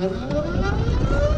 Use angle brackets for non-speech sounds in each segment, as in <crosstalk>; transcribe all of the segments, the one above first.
Hola,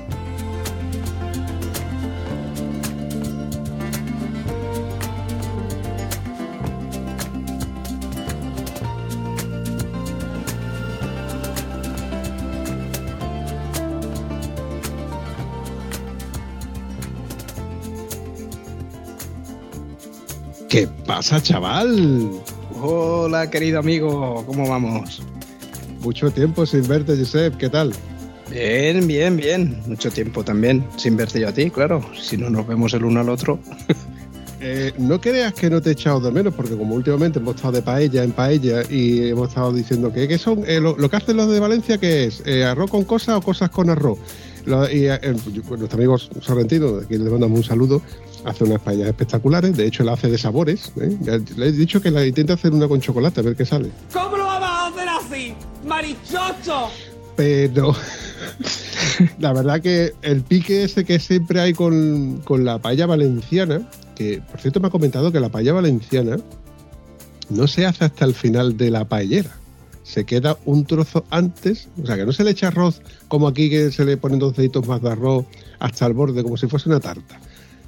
Pasa, chaval? Hola, querido amigo, ¿cómo vamos? Mucho tiempo sin verte, Josep, ¿qué tal? Bien, bien, bien. Mucho tiempo también sin verte yo a ti, claro. Si no nos vemos el uno al otro. <laughs> Eh, no creas que no te he echado de menos, porque como últimamente hemos estado de paella en paella y hemos estado diciendo que ¿qué son eh, lo, lo que hacen los de Valencia, ¿qué es? Eh, ¿Arroz con cosas o cosas con arroz? Lo- y eh, nuestro amigo Sorrentino, de quien le mandamos un saludo, hace unas paellas espectaculares. De hecho, la hace de sabores. ¿eh? Ya Le he dicho que la intenta hacer una con chocolate, a ver qué sale. ¿Cómo lo vamos a hacer así? ¡Marichocho! Pero <laughs> la verdad que el pique ese que siempre hay con, con la paella valenciana, que por cierto me ha comentado que la paella valenciana no se hace hasta el final de la paellera. Se queda un trozo antes, o sea que no se le echa arroz como aquí que se le ponen dos deditos más de arroz hasta el borde como si fuese una tarta.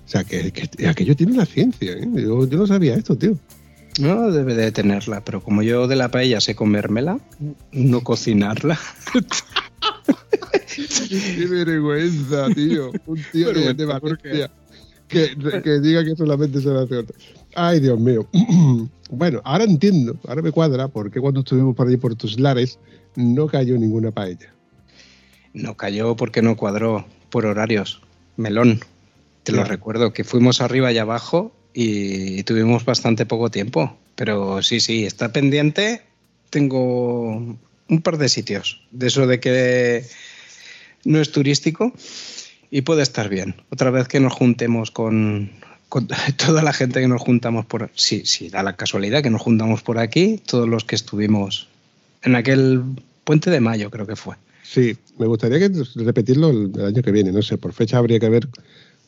O sea que, que aquello tiene una ciencia, ¿eh? yo, yo no sabía esto, tío. No, debe de tenerla, pero como yo de la paella sé comérmela, no cocinarla. <laughs> Qué vergüenza, tío. Un tío de, de. Valencia que, que diga que solamente se lo hace otro. Ay, Dios mío. <clears throat> bueno, ahora entiendo, ahora me cuadra por qué cuando estuvimos por allí por tus lares no cayó ninguna paella. No cayó porque no cuadró por horarios. Melón. Te lo Claro. recuerdo, que fuimos arriba y abajo y tuvimos bastante poco tiempo. Pero sí, sí, está pendiente. Tengo un par de sitios. De eso de que no es turístico y puede estar bien. Otra vez que nos juntemos con, con <laughs> toda la gente que nos juntamos por... Sí, sí, da la casualidad que nos juntamos por aquí, todos los que estuvimos en aquel puente de mayo, creo que fue. Sí, me gustaría que repetirlo el año que viene, no sé, por fecha habría que ver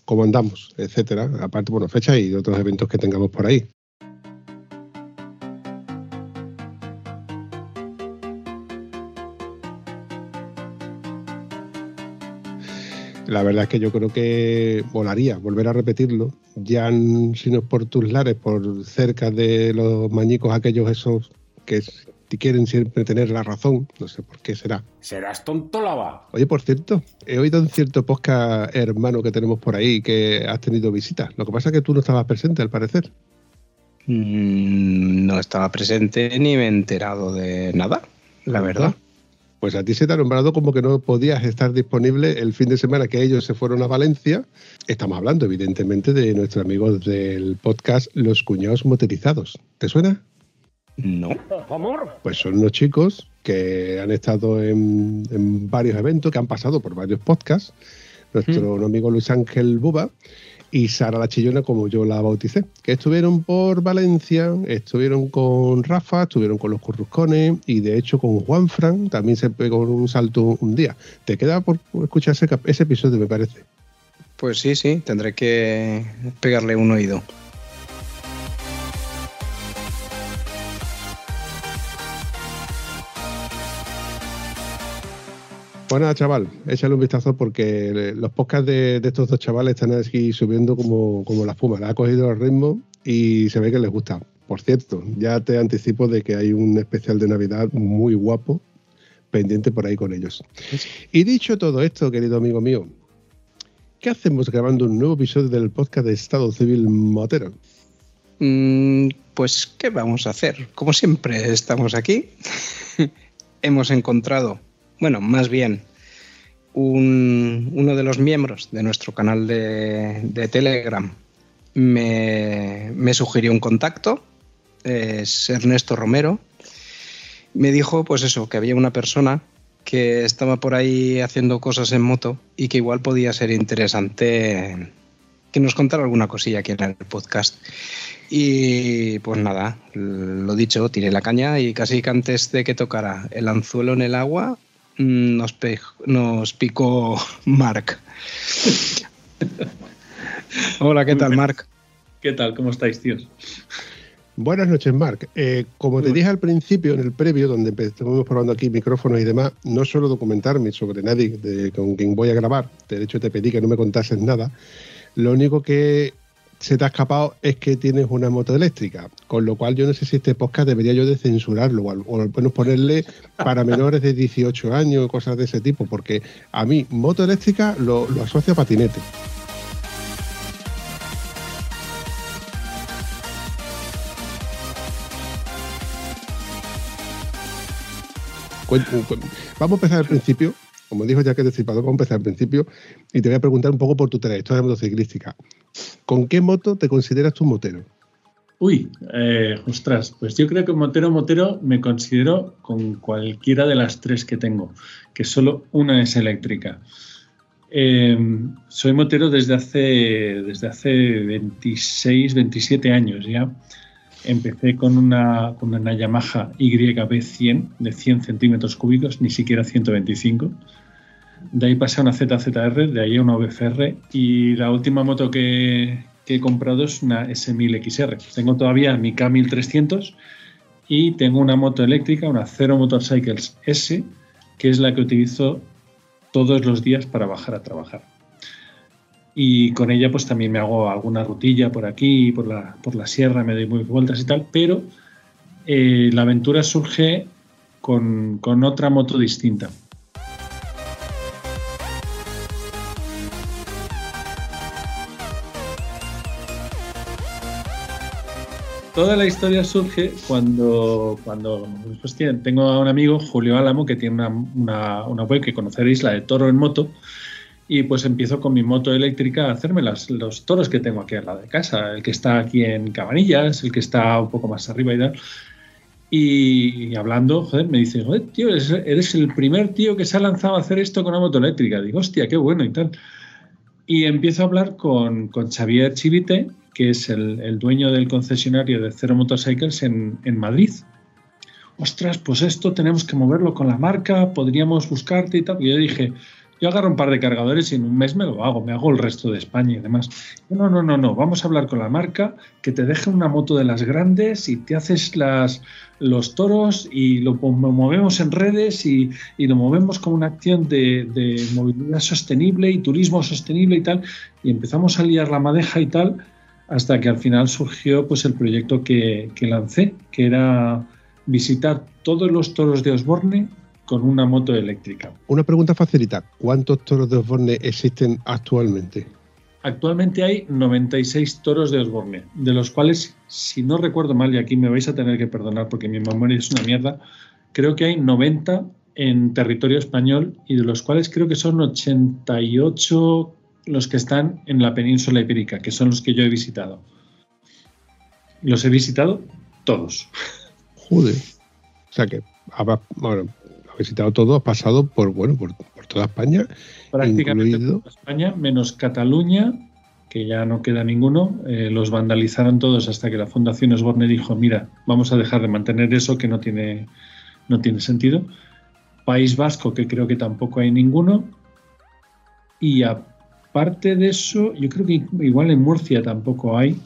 cómo andamos, etcétera. Aparte, bueno, fecha y otros eventos que tengamos por ahí. La verdad es que yo creo que volaría volver a repetirlo, ya si no es por tus lares, por cerca de los mañicos aquellos esos que s- quieren siempre tener la razón, no sé por qué será. ¿Serás tonto lava? Oye, por cierto, he oído en cierto podcast hermano que tenemos por ahí que has tenido visitas. Lo que pasa es que tú no estabas presente, al parecer. Mm, No estaba presente ni me he enterado de nada, la verdad. Pues a ti se te ha nombrado como que no podías estar disponible el fin de semana que ellos se fueron a Valencia. Estamos hablando, evidentemente, de nuestros amigos del podcast Los Cuñados Motorizados. ¿Te suena? No. Pues son unos chicos que han estado en, en varios eventos, que han pasado por varios podcasts. Nuestro amigo Luis Ángel Buba y Sara la Chillona, como yo la bauticé, que estuvieron por Valencia, estuvieron con Rafa, estuvieron con los Curruscones y de hecho con Juan Fran también se pegó un salto un día. Te queda por escuchar ese, ese episodio, me parece. Pues sí, sí, tendré que pegarle un oído. Bueno, chaval, échale un vistazo porque los podcasts de, estos dos chavales están aquí subiendo como, como la espuma. Le ha cogido el ritmo y se ve que les gusta. Por cierto, ya te anticipo de que hay un especial de Navidad muy guapo pendiente por ahí con ellos. Y dicho todo esto, querido amigo mío, ¿qué hacemos grabando un nuevo episodio del podcast de Estado Civil Motero? Mm, pues, ¿qué vamos a hacer? Como siempre, estamos aquí. <laughs> Hemos encontrado, bueno, más bien, un- uno de los miembros de nuestro canal de, Telegram me, me sugirió un contacto, es Ernesto Romero. Me dijo, pues eso, que había una persona que estaba por ahí haciendo cosas en moto y que igual podía ser interesante que nos contara alguna cosilla aquí en el podcast. Y pues nada, lo dicho, tiré la caña y casi que antes de que tocara el anzuelo en el agua, nos, nos picó Mark. Hola, ¿qué tal, Mark? ¿Qué tal? ¿Cómo estáis, tíos? Buenas noches, Marc. Eh, como te dije al principio, en el previo, donde estuvimos probando aquí micrófonos y demás, no suelo documentarme sobre nadie de- con quien voy a grabar. De hecho, te pedí que no me contases nada. Lo único que se te ha escapado es que tienes una moto eléctrica, con lo cual yo no sé si este podcast debería yo de censurarlo o al, menos ponerle para <laughs> menores de 18 años, cosas de ese tipo, porque a mí moto eléctrica lo, lo asocio a patinete. Vamos a empezar al principio. Como dijo ya que Destripador, vamos a empezar al principio y te voy a preguntar un poco por tu trayectoria motociclística. ¿Con qué moto te consideras tu motero? Uy, eh, ostras, pues yo creo que motero, motero me considero con cualquiera de las tres que tengo, que solo una es eléctrica. Eh, soy motero desde hace, desde hace 26, 27 años ya. Empecé con una, con una Yamaha YB100 de 100 centímetros cúbicos, ni siquiera 125. De ahí pasé a una ZZR, de ahí a una VFR y la última moto que, que he comprado es una S1000XR. Tengo todavía mi K1300 y tengo una moto eléctrica, una Zero Motorcycles S, que es la que utilizo todos los días para bajar a trabajar. Y con ella pues también me hago alguna rutilla por aquí, por la, por la sierra, me doy muy vueltas y tal, pero eh, la aventura surge con, con otra moto distinta. Toda la historia surge cuando, cuando pues, tengo a un amigo, Julio Álamo, que tiene una, una, una web que conoceréis, la de Toro en Moto, y pues empiezo con mi moto eléctrica a hacerme las, los toros que tengo aquí al lado de casa, el que está aquí en Cabanillas, el que está un poco más arriba y tal. Y, hablando, joder, me dice, joder, tío, eres, eres el primer tío que se ha lanzado a hacer esto con una moto eléctrica. Digo, hostia, qué bueno y tal. Y empiezo a hablar con, con Xavier Chivite, que es el, el dueño del concesionario de Zero Motorcycles en, en Madrid. Ostras, pues esto tenemos que moverlo con la marca, podríamos buscarte y tal. Y yo dije, yo agarro un par de cargadores y en un mes me lo hago, me hago el resto de España y demás. No, no, no, no, vamos a hablar con la marca, que te deje una moto de las grandes y te haces las, los toros y lo movemos en redes y, lo movemos como una acción de, movilidad sostenible y turismo sostenible y tal. Y empezamos a liar la madeja y tal hasta que al final surgió pues el proyecto que lancé, que era visitar todos los toros de Osborne con una moto eléctrica. Una pregunta facilita. ¿Cuántos toros de Osborne existen actualmente? Actualmente hay 96 toros de Osborne, de los cuales, si no recuerdo mal, y aquí me vais a tener que perdonar porque mi memoria es una mierda, creo que hay 90 en territorio español y de los cuales creo que son 88 los que están en la península ibérica, que son los que yo he visitado. Los he visitado todos. Joder. O sea que bueno, visitado todo, has pasado por, bueno, por, por toda España. Prácticamente Incluido- toda España, menos Cataluña, que ya no queda ninguno. Eh, los vandalizaron todos hasta que la Fundación Osborne dijo, mira, vamos a dejar de mantener eso que no tiene, no tiene sentido. País Vasco, que creo que tampoco hay ninguno. Y aparte de eso, yo creo que igual en Murcia tampoco hay,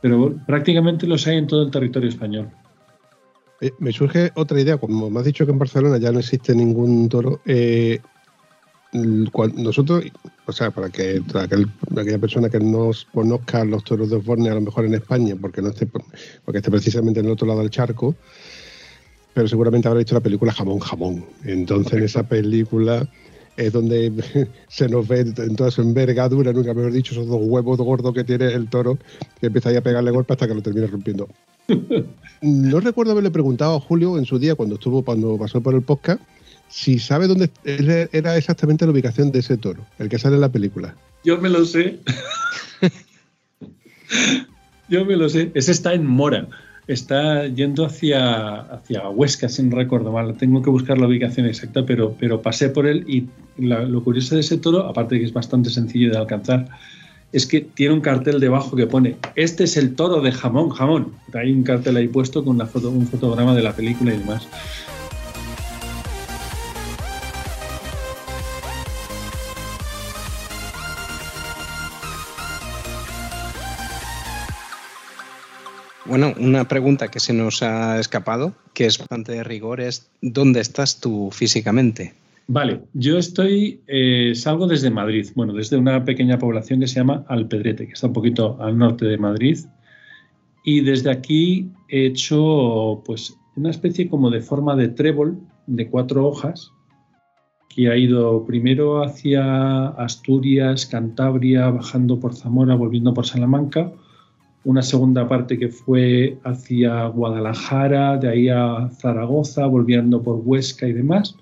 pero prácticamente los hay en todo el territorio español. Eh, me surge otra idea, como me has dicho que en Barcelona ya no existe ningún toro, eh, nosotros, o sea, para que para aquel- aquella persona que no conozca los toros de Osborne a lo mejor en España, porque no esté precisamente en el otro lado del charco, pero seguramente habrá visto la película Jamón Jamón. Entonces, en esa película es donde <laughs> se nos ve en toda su envergadura, nunca mejor dicho, esos dos huevos gordos que tiene el toro, que empieza ahí a pegarle golpe hasta que lo termina rompiendo. No recuerdo haberle preguntado a Julio en su día, cuando estuvo, cuando pasó por el podcast, si sabe dónde era exactamente la ubicación de ese toro, el que sale en la película. Yo me lo sé. <laughs> Yo me lo sé. Ese está en Mora. Está yendo hacia, hacia Huesca, si no recuerdo mal. Tengo que buscar la ubicación exacta, pero, pero pasé por él y lo curioso de ese toro, aparte de que es bastante sencillo de alcanzar, es que tiene un cartel debajo que pone este es el toro de jamón, jamón. Hay un cartel ahí puesto con una foto, un fotograma de la película y demás. Bueno, una pregunta que se nos ha escapado, que es bastante de rigor, es ¿dónde estás tú físicamente? Vale, yo estoy, eh, salgo desde Madrid, bueno, desde una pequeña población que se llama Alpedrete, que está un poquito al norte de Madrid, y desde aquí he hecho pues una especie como de forma de trébol de cuatro hojas que ha ido primero hacia Asturias, Cantabria, bajando por Zamora, volviendo por Salamanca, una segunda parte que fue hacia Guadalajara, de ahí a Zaragoza, volviendo por Huesca y demás.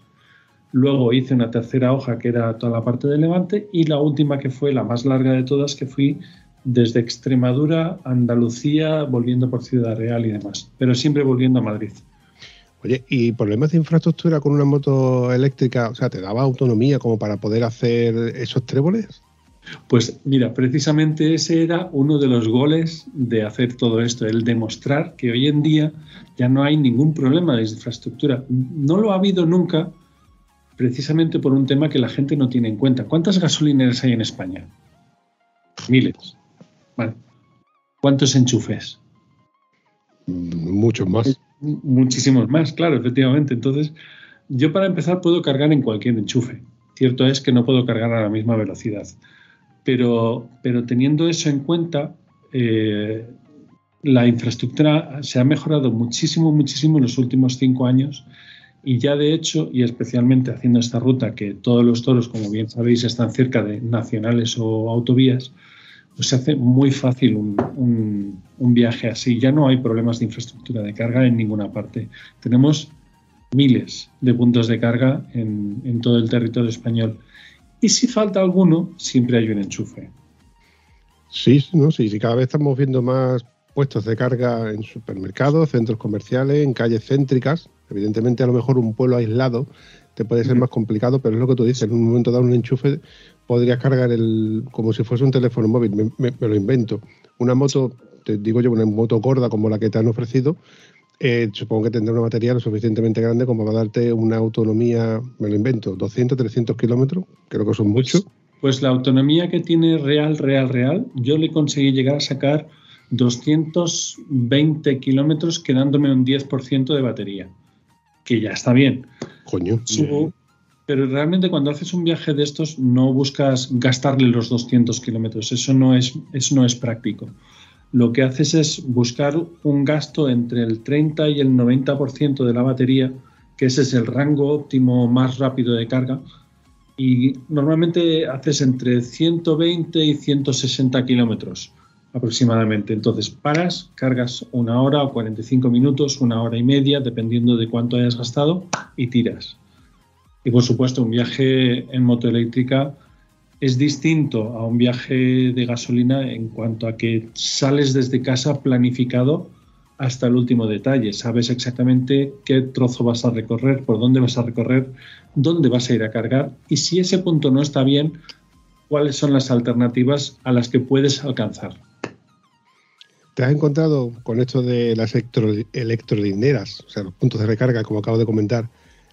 Luego hice una tercera hoja que era toda la parte de Levante y la última que fue la más larga de todas que fui desde Extremadura, Andalucía, volviendo por Ciudad Real y demás, pero siempre volviendo a Madrid. Oye, ¿y problemas de infraestructura con una moto eléctrica? O sea, ¿te daba autonomía como para poder hacer esos tréboles? Pues mira, precisamente ese era uno de los goles de hacer todo esto, el demostrar que hoy en día ya no hay ningún problema de infraestructura. No lo ha habido nunca, precisamente por un tema que la gente no tiene en cuenta. ¿Cuántas gasolineras hay en España? Miles. ¿Cuántos enchufes? Muchos más. Muchísimos más, claro, efectivamente. Entonces, yo para empezar puedo cargar en cualquier enchufe. Cierto es que no puedo cargar a la misma velocidad. Pero, pero teniendo eso en cuenta, eh, la infraestructura se ha mejorado muchísimo, muchísimo en los últimos cinco años y ya de hecho, y especialmente haciendo esta ruta, que todos los toros, como bien sabéis, están cerca de nacionales o autovías, pues se hace muy fácil un, viaje así. Ya no hay problemas de infraestructura de carga en ninguna parte. Tenemos miles de puntos de carga en, en todo el territorio español. Y si falta alguno, siempre hay un enchufe. Sí, no, sí, sí, cada vez estamos viendo más puestos de carga en supermercados, centros comerciales, en calles céntricas. Evidentemente, a lo mejor un pueblo aislado te puede ser más complicado, pero es lo que tú dices, en un momento dado un enchufe podrías cargar el como si fuese un teléfono móvil, me, lo invento. Una moto, te digo yo, una moto gorda como la que te han ofrecido, eh, supongo que tendrá una batería lo suficientemente grande como para darte una autonomía, me lo invento, 200, 300 kilómetros, creo que son muchos. Pues, pues, la autonomía que tiene real, real, real, yo le conseguí llegar a sacar 220 kilómetros quedándome un 10% de batería, que ya está bien. Coño. pero realmente cuando haces un viaje de estos no buscas gastarle los 200 kilómetros, eso, no es, eso no es práctico. Lo que haces es buscar un gasto entre el 30 y el 90% de la batería, que ese es el rango óptimo más rápido de carga, y normalmente haces entre 120 y 160 kilómetros aproximadamente. Entonces paras, cargas una hora o 45 minutos, una hora y media, dependiendo de cuánto hayas gastado, y tiras. Y por supuesto, un viaje en moto eléctrica es distinto a un viaje de gasolina en cuanto a que sales desde casa planificado hasta el último detalle. Sabes exactamente qué trozo vas a recorrer, por dónde vas a recorrer, dónde vas a ir a cargar y si ese punto no está bien, cuáles son las alternativas a las que puedes alcanzar. ¿Te has encontrado con esto de las electrolineras, o sea, los puntos de recarga, como acabo de comentar?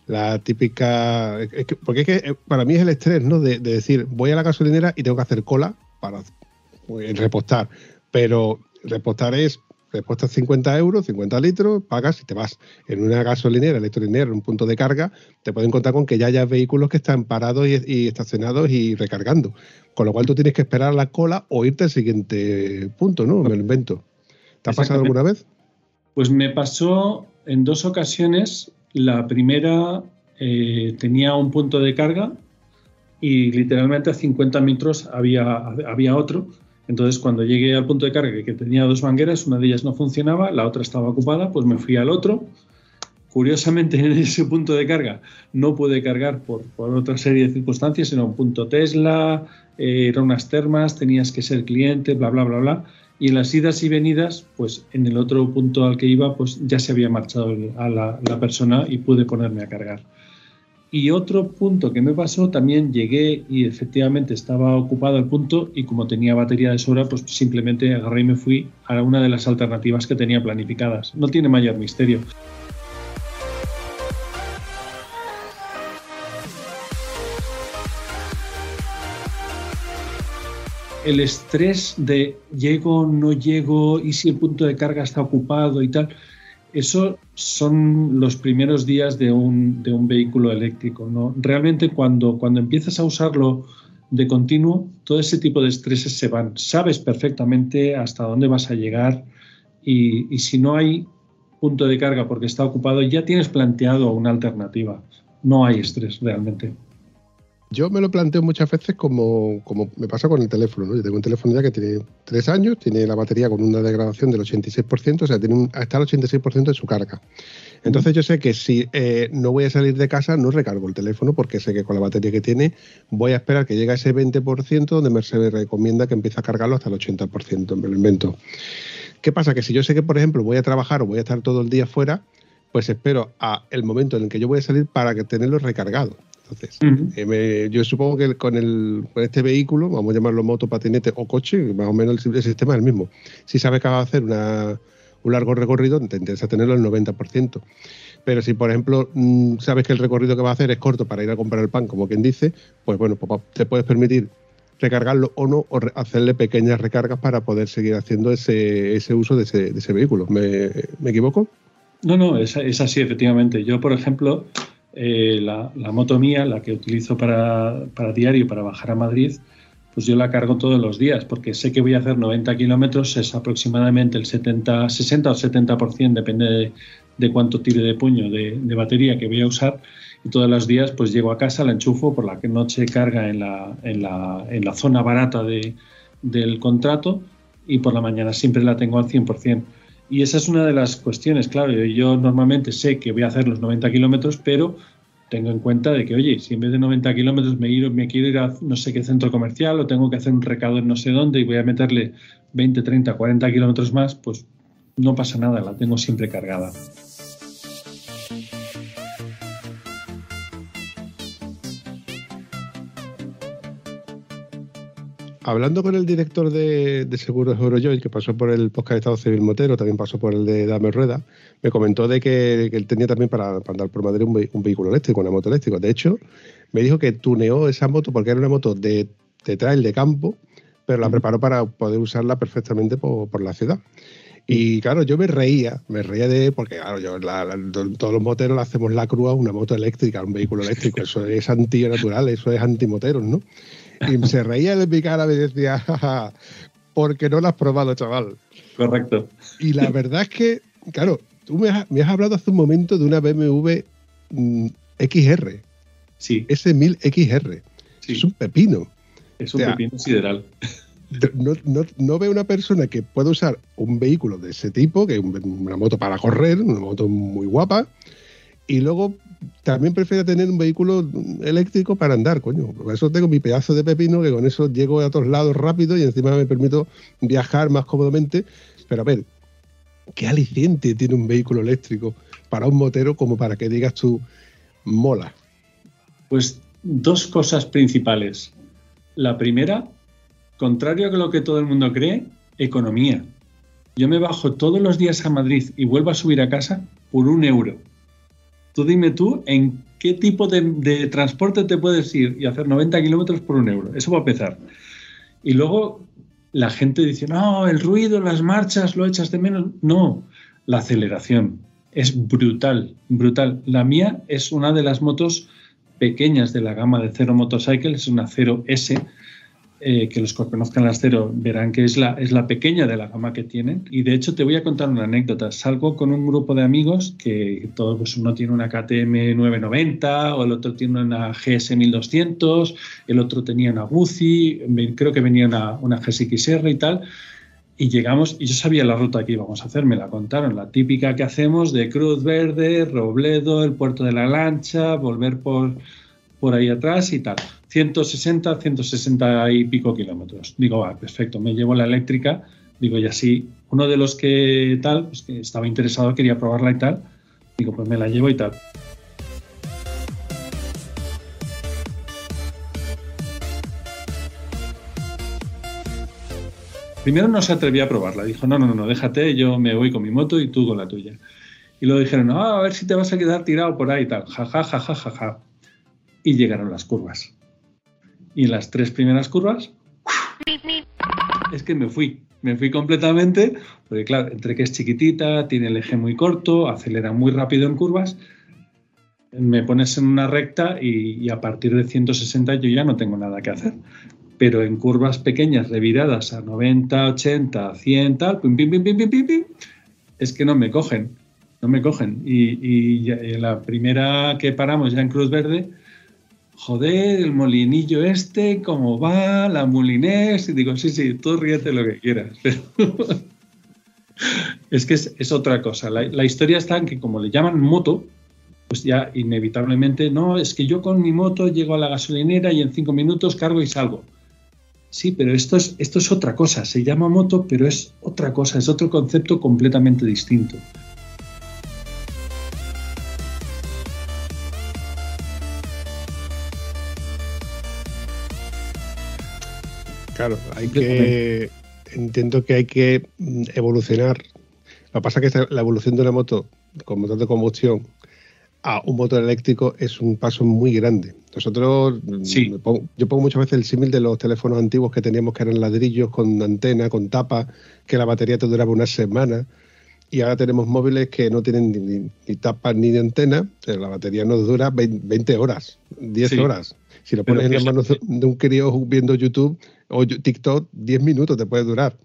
la típica. porque es que eh, para mí es el estrés, ¿no? De, decir, voy a la gasolinera y tengo que hacer cola para pues, repostar. Pero repostar es, repostas 50 euros, 50 litros, pagas y te vas. En una gasolinera, electrolinera, en un punto de carga, te pueden contar con que ya haya vehículos que están parados y, estacionados y recargando. Con lo cual tú tienes que esperar la cola o irte al siguiente punto, ¿no? Me lo invento. ¿Te ha pasado alguna vez? Pues me pasó en dos ocasiones. La primera eh, tenía un punto de carga y literalmente a 50 metros había, había otro. Entonces, cuando llegué al punto de carga que tenía dos mangueras, una de ellas no funcionaba, la otra estaba ocupada, pues me fui al otro. Curiosamente, <laughs> en ese punto de carga no pude cargar por, por otra serie de circunstancias, era un punto Tesla, eh, eran unas termas, tenías que ser cliente, bla, bla, bla, bla. Y en las idas y venidas, pues en el otro punto al que iba, pues ya se había marchado la, la persona y pude ponerme a cargar. Y otro punto que me pasó, también llegué y efectivamente estaba ocupado el punto y como tenía batería de sobra, pues simplemente agarré y me fui a una de las alternativas que tenía planificadas. No tiene mayor misterio. El estrés de llego, no llego y si el punto de carga está ocupado y tal, eso son los primeros días de un, de un vehículo eléctrico. ¿no? Realmente cuando, cuando empiezas a usarlo de continuo, todo ese tipo de estreses se van. Sabes perfectamente hasta dónde vas a llegar y, y si no hay punto de carga porque está ocupado, ya tienes planteado una alternativa. No hay estrés realmente. Yo me lo planteo muchas veces como, me pasa con el teléfono. ¿no? Yo tengo un teléfono ya que tiene tres años, tiene la batería con una degradación del 86%, o sea, tiene un, está al 86% de su carga. Entonces yo sé que si eh, no voy a salir de casa, no recargo el teléfono porque sé que con la batería que tiene voy a esperar que llegue a ese 20% donde me recomienda que empiece a cargarlo hasta el 80%, me lo invento. ¿Qué pasa? Que si yo sé que, por ejemplo, voy a trabajar o voy a estar todo el día fuera, pues espero a el momento en el que yo voy a salir para que tenerlo recargado. Entonces, eh, me, yo supongo que con, el, con este vehículo, vamos a llamarlo moto, patinete o coche, más o menos el, el sistema es el mismo. Si sabes que vas a hacer una, un largo recorrido, te interesa tenerlo al 90%. Pero si, por ejemplo, mm, sabes que el recorrido que vas a hacer es corto para ir a comprar el pan, como quien dice, pues bueno, pues te puedes permitir recargarlo o no, o hacerle pequeñas recargas para poder seguir haciendo ese, ese uso de ese, de ese vehículo. ¿Me, me equivoco? No, no, es, es así, efectivamente. Yo, por ejemplo, eh, la, la moto mía, la que utilizo para, para diario, para bajar a Madrid, pues yo la cargo todos los días, porque sé que voy a hacer 90 kilómetros, es aproximadamente el 70, 60 o 70%, depende de, de cuánto tire de puño de, de batería que voy a usar. Y todos los días, pues llego a casa, la enchufo, por la noche carga en la, en la, en la zona barata de, del contrato y por la mañana siempre la tengo al 100%. Y esa es una de las cuestiones, claro, yo, normalmente sé que voy a hacer los 90 kilómetros, pero tengo en cuenta de que, oye, si en vez de 90 kilómetros me, me quiero ir a no sé qué centro comercial o tengo que hacer un recado en no sé dónde y voy a meterle 20, 30, 40 kilómetros más, pues no pasa nada, la tengo siempre cargada. Hablando con el director de, de seguros Eurojoy, que pasó por el podcast de Estado Civil Motero, también pasó por el de Dame Rueda, me comentó de que, que él tenía también para, para andar por Madrid un, ve- un vehículo eléctrico, una moto eléctrica. De hecho, me dijo que tuneó esa moto porque era una moto de, de trail de campo, pero la preparó para poder usarla perfectamente por, por la ciudad. Y claro, yo me reía, me reía de, porque claro, yo, la- la- todos los moteros le hacemos la cruz a una moto eléctrica, a un vehículo eléctrico, <laughs> eso es antinatural, eso es antimoteros, ¿no? Y se reía de mi cara, me decía, jaja, porque no lo has probado, chaval. Correcto. Y la verdad es que, claro, tú me has, me has hablado hace un momento de una BMW mm, XR, Sí, S1000 XR. sí, Es un pepino. es un o sea, pepino sideral. No, no, no veo una persona que pueda usar un vehículo de ese tipo, que es un- una moto para correr, una moto muy guapa, y luego también prefiero tener un vehículo eléctrico para andar, coño. Por eso tengo mi pedazo de pepino, que con eso llego a todos lados rápido y encima me permito viajar más cómodamente. Pero a ver, ¿qué aliciente tiene un vehículo eléctrico para un motero como para que digas tú, mola? Pues dos cosas principales. La primera, contrario a lo que todo el mundo cree, economía. Yo me bajo todos los días a Madrid y vuelvo a subir a casa por un euro. Tú dime tú en qué tipo de, de transporte te puedes ir y hacer 90 kilómetros por un euro. Eso va a empezar. Y luego la gente dice, no, el ruido, las marchas, lo echas de menos. No, la aceleración es brutal, brutal. La mía es una de las motos pequeñas de la gama de Zero Motorcycle, es una 0S, eh, que los que conozcan las cero verán que es la, es la pequeña de la gama que tienen. Y de hecho te voy a contar una anécdota. Salgo con un grupo de amigos que todos, pues uno tiene una KTM 990 o el otro tiene una GS 1200, el otro tenía una Guzzi, creo que venía una, una GSXR y tal. Y llegamos, y yo sabía la ruta que íbamos a hacer, me la contaron, la típica que hacemos de Cruz Verde, Robledo, el puerto de la lancha, volver por, por ahí atrás y tal. 160, 160 y pico kilómetros. Digo, va, perfecto, me llevo la eléctrica. Digo, y así, uno de los que tal, pues que estaba interesado, quería probarla y tal. Digo, pues me la llevo y tal. Primero no se atrevía a probarla. Dijo, no, no, no, déjate, yo me voy con mi moto y tú con la tuya. Y luego dijeron, ah, a ver si te vas a quedar tirado por ahí y tal. Ja, ja, ja, ja, ja, ja. Y llegaron las curvas. Y en las tres primeras curvas, es que me fui. Me fui completamente, porque claro, entre que es chiquitita, tiene el eje muy corto, acelera muy rápido en curvas, me pones en una recta y, a partir de 160 yo ya no tengo nada que hacer. Pero en curvas pequeñas, reviradas a 90, 80, 100, tal, pim, pim, pim, pim, pim, pim, es que no me cogen, no me cogen. Y, y la primera que paramos ya en Cruz Verde, joder, el molinillo este, cómo va, la mulinés, y digo, sí, sí, tú ríete lo que quieras. <laughs> es que es, otra cosa. La, historia está en que como le llaman moto, pues ya inevitablemente, no, es que yo con mi moto llego a la gasolinera y en cinco minutos cargo y salgo. Sí, pero esto es, esto es otra cosa. Se llama moto, pero es otra cosa, es otro concepto completamente distinto. Claro, hay que. Entiendo que hay que mm, evolucionar. Lo que pasa es que la evolución de una moto con motor de combustión a un motor eléctrico es un paso muy grande. Nosotros, mm, yo pongo muchas veces el símil de los teléfonos antiguos que teníamos que eran ladrillos con antena, con tapa, que la batería te duraba una semana. Y ahora tenemos móviles que no tienen ni, tapa ni de antena, la batería nos dura 20 horas, 10 horas. Si lo pones en las manos de un crío viendo YouTube o TikTok, 10 minutos te puede durar.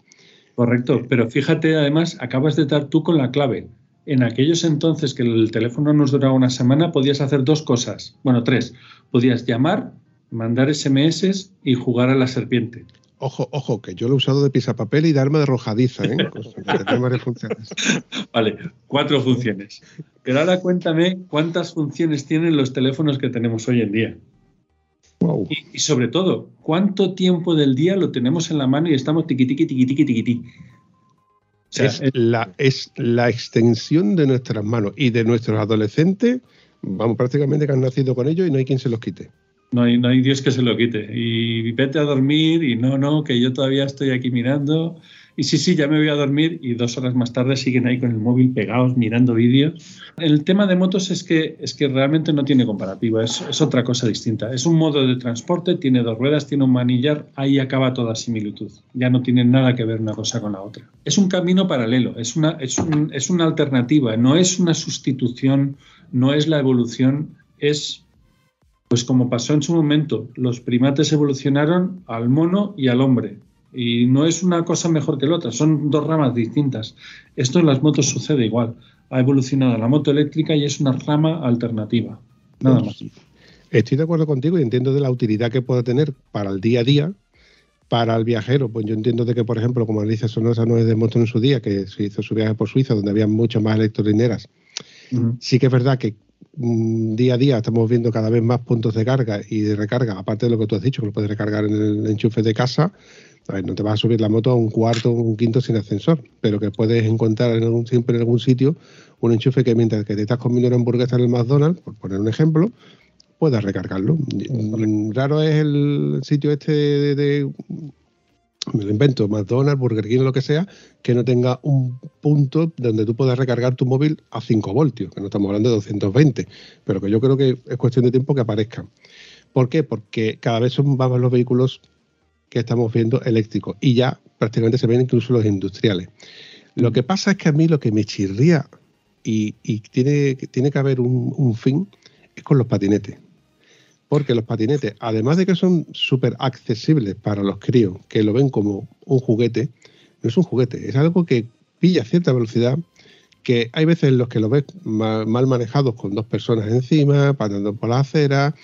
Correcto, pero fíjate, además, acabas de dar tú con la clave. En aquellos entonces que el teléfono nos duraba una semana, podías hacer dos cosas. Bueno, tres. Podías llamar, mandar SMS y jugar a la serpiente. Ojo, ojo, que yo lo he usado de pisapapel y de arma de arrojadiza, ¿eh? <laughs> Vale, cuatro funciones. Pero ahora cuéntame cuántas funciones tienen los teléfonos que tenemos hoy en día. Y, sobre todo, ¿cuánto tiempo del día lo tenemos en la mano y estamos tiqui, tiqui, tiqui, tiqui, tiqui, es, la, es la extensión de nuestras manos y de nuestros adolescentes, vamos, prácticamente que han nacido con ellos y no hay quien se los quite. No hay, no hay Dios que se lo quite. Y vete a dormir y no, no, que yo todavía estoy aquí mirando y sí, sí, ya me voy a dormir y dos horas más tarde siguen ahí con el móvil pegados mirando vídeos. El tema de motos es que, es que realmente no tiene comparativa, es, otra cosa distinta. Es un modo de transporte, tiene dos ruedas, tiene un manillar, ahí acaba toda similitud. Ya no tiene nada que ver una cosa con la otra. Es un camino paralelo, es una, es, un, es una alternativa, no es una sustitución, no es la evolución, es pues como pasó en su momento, los primates evolucionaron al mono y al hombre. Y no es una cosa mejor que la otra, son dos ramas distintas. Esto en las motos sucede igual. Ha evolucionado la moto eléctrica y es una rama alternativa. Nada más. Estoy de acuerdo contigo y entiendo de la utilidad que puede tener para el día a día, para el viajero. Pues yo entiendo de que, por ejemplo, como Alicia Sonosa no es de moto en su día, que se hizo su viaje por Suiza, donde había muchas más electrolineras. Sí que es verdad que mm, día a día estamos viendo cada vez más puntos de carga y de recarga, aparte de lo que tú has dicho, que lo puedes recargar en el enchufe de casa, no te vas a subir la moto a un cuarto o un quinto sin ascensor, pero que puedes encontrar en algún, siempre en algún sitio un enchufe que mientras que te estás comiendo una hamburguesa en el McDonald's, por poner un ejemplo, puedas recargarlo. Mm, raro es el sitio este de, me lo invento, McDonald's, Burger King, lo que sea, que no tenga un punto donde tú puedas recargar tu móvil a 5 voltios, que no estamos hablando de 220, pero que yo creo que es cuestión de tiempo que aparezcan. ¿Por qué? Porque cada vez son más los vehículos que estamos viendo eléctricos y ya prácticamente se ven incluso los industriales. Lo que pasa es que a mí lo que me chirría y, tiene, tiene que haber un, fin es con los patinetes. Porque los patinetes, además de que son súper accesibles para los críos, que lo ven como un juguete, no es un juguete, es algo que pilla cierta velocidad, que hay veces en los que lo ves mal, manejados con dos personas encima, pasando por la acera,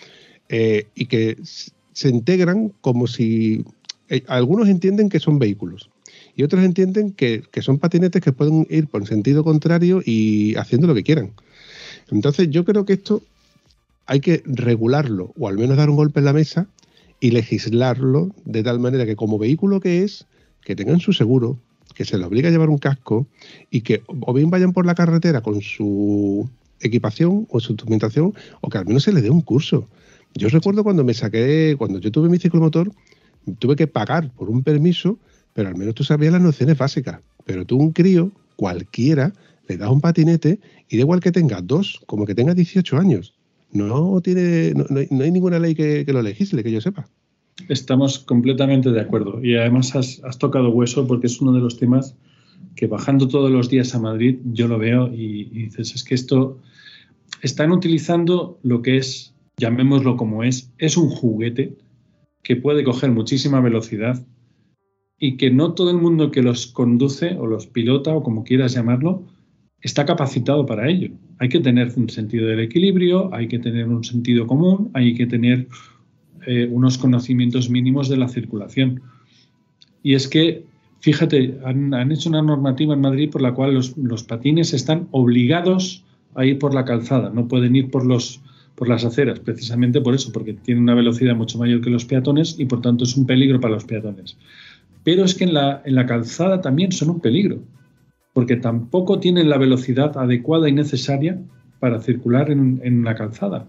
eh, y que se integran como si... Eh, algunos entienden que son vehículos y otros entienden que, que son patinetes que pueden ir por sentido contrario y haciendo lo que quieran. Entonces yo creo que esto hay que regularlo o al menos dar un golpe en la mesa y legislarlo de tal manera que como vehículo que es, que tengan su seguro, que se les obligue a llevar un casco y que o bien vayan por la carretera con su equipación o su instrumentación o que al menos se les dé un curso. Yo recuerdo cuando me saqué, cuando yo tuve mi ciclomotor, tuve que pagar por un permiso, pero al menos tú sabías las nociones básicas. Pero tú, un crío, cualquiera, le das un patinete y da igual que tengas dos, como que tengas 18 años. No, tiene, no, hay, ninguna ley que, lo legisle, que yo sepa. Estamos completamente de acuerdo. Y además has, tocado hueso porque es uno de los temas que bajando todos los días a Madrid yo lo veo y, dices, es que esto están utilizando lo que es, llamémoslo como es, es un juguete que puede coger muchísima velocidad y que no todo el mundo que los conduce o los pilota o como quieras llamarlo está capacitado para ello. Hay que tener un sentido del equilibrio, hay que tener un sentido común, hay que tener eh, unos conocimientos mínimos de la circulación. Y es que, fíjate, han, hecho una normativa en Madrid por la cual los, patines están obligados a ir por la calzada, no pueden ir por, los, por las aceras, precisamente por eso, porque tienen una velocidad mucho mayor que los peatones y por tanto es un peligro para los peatones. Pero es que en la, en la calzada también son un peligro porque tampoco tienen la velocidad adecuada y necesaria para circular en, en una calzada.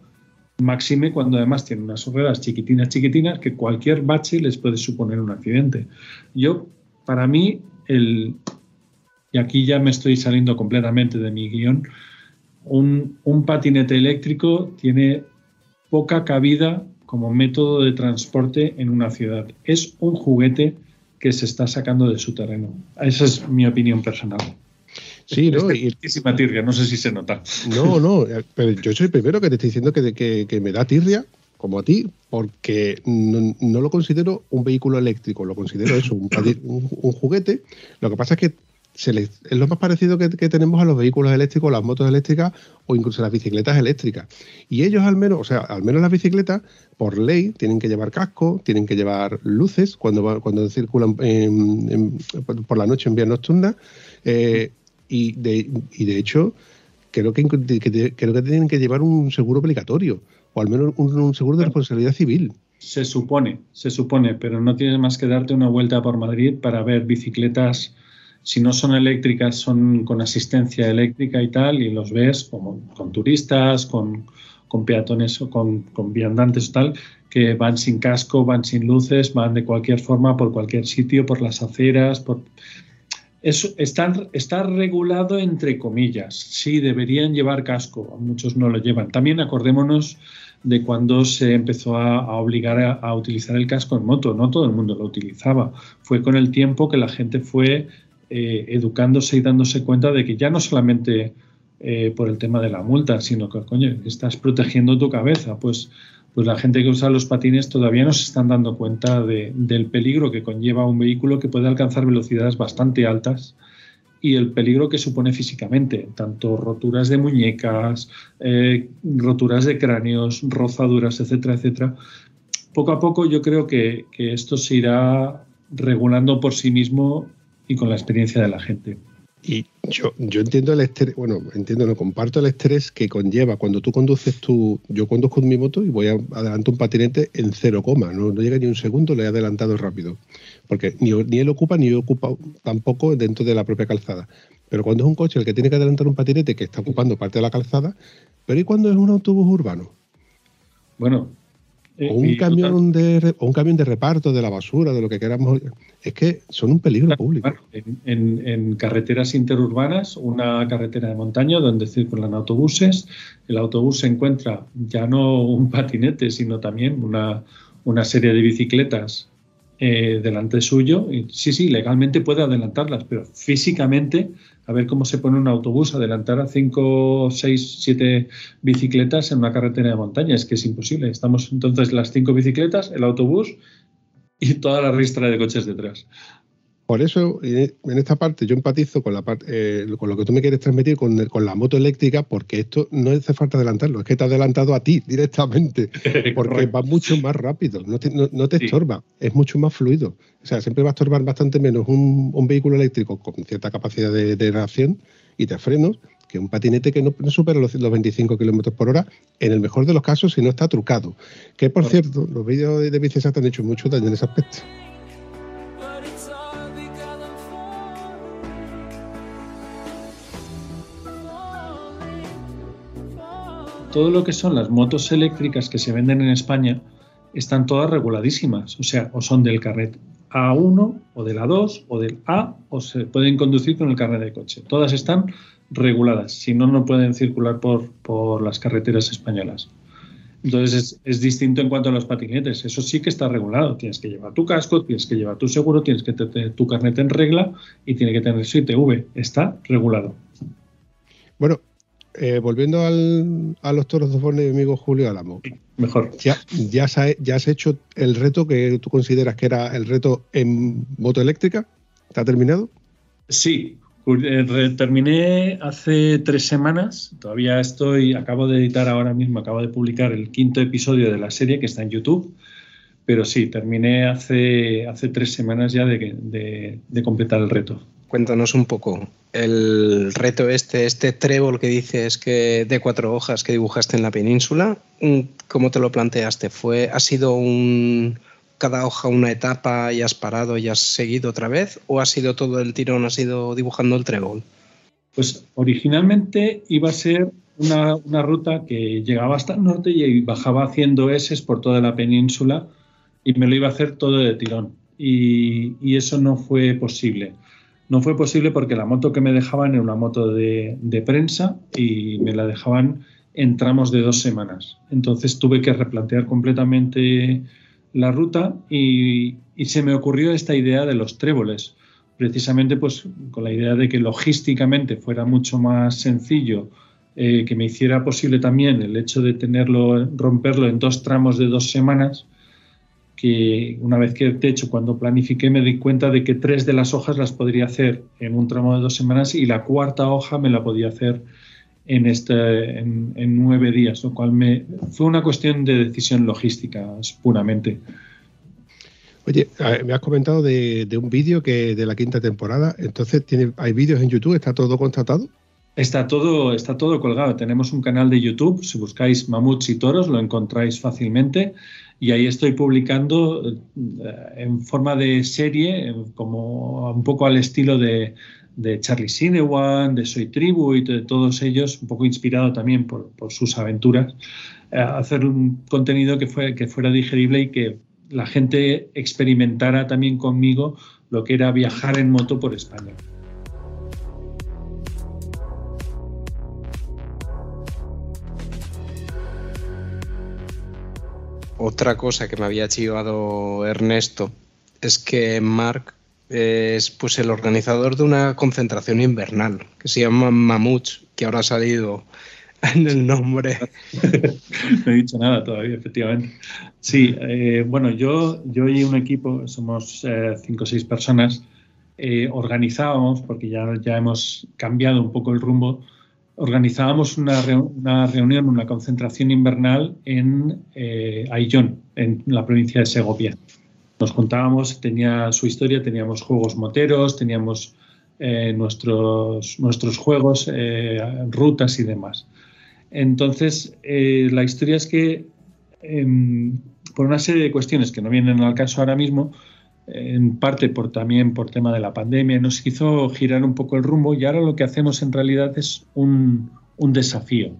Máxime cuando además tienen unas ruedas chiquitinas, chiquitinas, que cualquier bache les puede suponer un accidente. Yo, para mí, el, y aquí ya me estoy saliendo completamente de mi guion, un, un patinete eléctrico tiene poca cabida como método de transporte en una ciudad. Es un juguete que se está sacando de su terreno. Esa es mi opinión personal. Sí, ¿no? Y, tirria, no sé si se nota. No, no, pero yo soy el primero que te estoy diciendo que, que, me da tirria, como a ti, porque no, lo considero un vehículo eléctrico, lo considero eso, un, un, juguete. Lo que pasa es que es lo más parecido que, tenemos a los vehículos eléctricos, las motos eléctricas o incluso las bicicletas eléctricas. Y ellos al menos, o sea, al menos las bicicletas, por ley, tienen que llevar casco, tienen que llevar luces cuando, cuando circulan por la noche en vía nocturna. Eh, y, de, y de hecho, creo que, creo que tienen que llevar un seguro obligatorio, o al menos un, seguro de responsabilidad civil. Se supone, se supone, pero no tienes más que darte una vuelta por Madrid para ver bicicletas si no son eléctricas, son con asistencia eléctrica y tal, y los ves como con turistas, con, peatones o con, con, viandantes o tal, que van sin casco, van sin luces, van de cualquier forma por cualquier sitio, por las aceras, por... Eso está, está regulado entre comillas. Sí, deberían llevar casco, muchos no lo llevan. También acordémonos de cuando se empezó a, obligar a, utilizar el casco en moto. No todo el mundo lo utilizaba. Fue con el tiempo que la gente fue eh, educándose y dándose cuenta de que ya no solamente eh, por el tema de la multa, sino que, estás protegiendo tu cabeza. Pues, pues la gente que usa los patines todavía no se están dando cuenta del peligro que conlleva un vehículo que puede alcanzar velocidades bastante altas y el peligro que supone físicamente, tanto roturas de muñecas, eh, roturas de cráneos, rozaduras, etcétera, etcétera. Poco a poco yo creo que, que esto se irá regulando por sí mismo y con la experiencia de la gente. Y yo, yo entiendo el estrés, bueno, entiendo, no comparto el estrés que conlleva cuando tú conduces tu. Yo conduzco mi moto y voy a adelantar un patinete en cero coma, no, no llega ni un segundo, le he adelantado rápido. Porque ni, ni él ocupa ni yo ocupo tampoco dentro de la propia calzada. Pero cuando es un coche el que tiene que adelantar un patinete que está ocupando parte de la calzada, pero ¿y cuando es un autobús urbano? Bueno, o un, camión de, un camión de reparto de la basura, de lo que queramos. Es que son un peligro público. En, carreteras interurbanas, una carretera de montaña donde circulan autobuses, el autobús se encuentra ya no un patinete, sino también una, una serie de bicicletas eh, delante suyo. Y, sí, sí, legalmente puede adelantarlas, pero físicamente, a ver cómo se pone un autobús, adelantar a 5, 6, 7 bicicletas en una carretera de montaña, es que es imposible. Estamos entonces las cinco bicicletas, el autobús y toda la ristra de coches detrás. Por eso, en esta parte, yo empatizo con, la parte, eh, con lo que tú me quieres transmitir con, con, la moto eléctrica, porque esto no hace falta adelantarlo, es que te ha adelantado a ti <laughs> directamente, <laughs> porque va mucho más rápido, no te, no, te estorba, es mucho más fluido. O sea, siempre va a estorbar bastante menos un, un vehículo eléctrico con cierta capacidad de, de, reacción y de frenos que un patinete que no, no supera los, los 25 kilómetros por hora, en el mejor de los casos, si no está trucado. Que por cierto, los vídeos de bicicletas han hecho mucho daño en ese aspecto. Todo lo que son las motos eléctricas que se venden en España están todas reguladísimas, o sea, o son del carnet A1 o del A2 o del A o se pueden conducir con el carnet de coche. Todas están reguladas, si no, no pueden circular por, por las carreteras españolas. Entonces es, es, distinto en cuanto a los patinetes. Eso sí que está regulado. Tienes que llevar tu casco, tienes que llevar tu seguro, tienes que tener tu carnet en regla y tiene que tener su ITV. Está regulado. Bueno, eh, volviendo al, a los toros de Forne, mi amigo Julio Álamo. Mejor. Ya, ya, has, ya has hecho el reto que tú consideras que era el reto en moto eléctrica. ¿Está terminado? Sí, eh, terminé hace tres semanas. Todavía estoy, acabo de editar ahora mismo, acabo de publicar el quinto episodio de la serie que está en YouTube. Pero sí, terminé hace, hace tres semanas ya de, de, de completar el reto. Cuéntanos un poco el reto este, este trébol que dices que de cuatro hojas que dibujaste en la península. ¿Cómo te lo planteaste? ¿Fue, ¿Ha sido un cada hoja una etapa y has parado y has seguido otra vez? ¿O ha sido todo el tirón, ha sido dibujando el trébol? Pues originalmente iba a ser una, ruta que llegaba hasta el norte y bajaba haciendo S por toda la península y me lo iba a hacer todo de tirón. y eso no fue posible. No fue posible porque la moto que me dejaban era una moto de, prensa y me la dejaban en tramos de dos semanas. Entonces tuve que replantear completamente la ruta y, y, se me ocurrió esta idea de los tréboles, precisamente pues con la idea de que logísticamente fuera mucho más sencillo, eh, que me hiciera posible también el hecho de tenerlo, romperlo en dos tramos de dos semanas que una vez que de hecho cuando planifiqué me di cuenta de que tres de las hojas las podría hacer en un tramo de dos semanas y la cuarta hoja me la podía hacer en, este, en, en nueve días, lo cual me, fue una cuestión de decisión logística puramente. Oye, me has comentado de, de un vídeo que de la quinta temporada, entonces tiene, hay vídeos en YouTube, está todo contratado. Está todo, está todo colgado. Tenemos un canal de YouTube. Si buscáis mamuts y toros, lo encontráis fácilmente. Y ahí estoy publicando eh, en forma de serie, como un poco al estilo de, de Charlie Sinewan, de Soy Tribu y de todos ellos, un poco inspirado también por, por sus aventuras, eh, hacer un contenido que, fue, que fuera digerible y que la gente experimentara también conmigo lo que era viajar en moto por España. Otra cosa que me había chivado Ernesto es que Mark es pues el organizador de una concentración invernal que se llama Mamuts, que ahora ha salido en el nombre. <laughs> no he dicho nada todavía, efectivamente. Sí, eh, bueno, yo, yo y un equipo, somos eh, cinco o seis personas, eh, organizábamos, porque ya, ya hemos cambiado un poco el rumbo, organizábamos una, reunión, una concentración invernal en eh, en la provincia de Segovia. Nos juntábamos, tenía su historia, teníamos juegos moteros, teníamos eh, nuestros, nuestros juegos, eh, rutas y demás. Entonces, eh, la historia es que, em, por una serie de cuestiones que no vienen al caso ahora mismo, en parte por también por tema de la pandemia, nos hizo girar un poco el rumbo y ahora lo que hacemos en realidad es un, un desafío.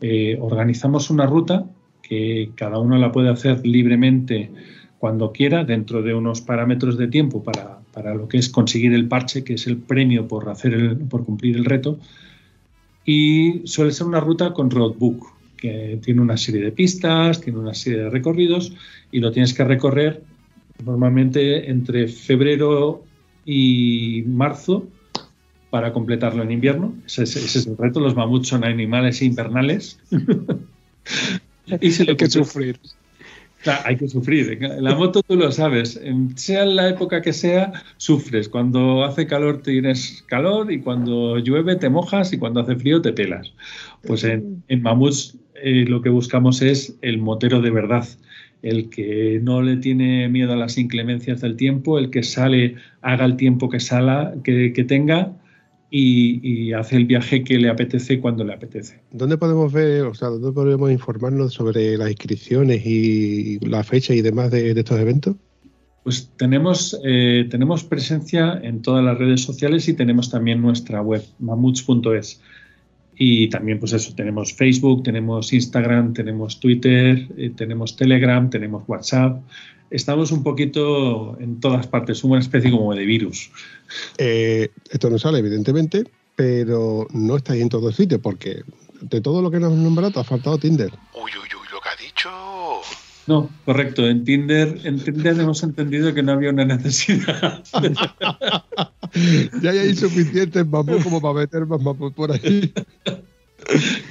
Eh, organizamos una ruta que cada uno la puede hacer libremente cuando quiera, dentro de unos parámetros de tiempo para, para lo que es conseguir el parche, que es el premio por, hacer el, por cumplir el reto. Y suele ser una ruta con roadbook, que tiene una serie de pistas, tiene una serie de recorridos y lo tienes que recorrer normalmente entre febrero y marzo para completarlo en invierno. Ese, ese- ese es el reto. Los mamuts son animales invernales. <laughs> y se lo Hay que sufrir. Claro, hay que sufrir. La moto tú lo sabes. Sea la época que sea, sufres. Cuando hace calor tienes calor y cuando llueve te mojas y cuando hace frío te pelas. Pues en, en Mamuts eh, lo que buscamos es el motero de verdad. El que no le tiene miedo a las inclemencias del tiempo, el que sale, haga el tiempo que, sala, que, que tenga y, y hace el viaje que le apetece cuando le apetece. ¿Dónde podemos ver, o sea, dónde podemos informarnos sobre las inscripciones y la fecha y demás de, de estos eventos? Pues tenemos, eh, tenemos presencia en todas las redes sociales y tenemos también nuestra web, mamuts.es. Y también, pues eso, tenemos Facebook, tenemos Instagram, tenemos Twitter, eh, tenemos Telegram, tenemos WhatsApp. Estamos un poquito en todas partes, somos una especie como de virus. Eh, esto no sale, evidentemente, pero no estáis en todos sitios, porque de todo lo que nos nombrado te ha faltado Tinder. Uy, uy, uy, lo que ha dicho. No, correcto. En Tinder, en Tinder hemos entendido que no había una necesidad. <laughs> ya hay suficientes mamuts como para meter más mamuts por ahí.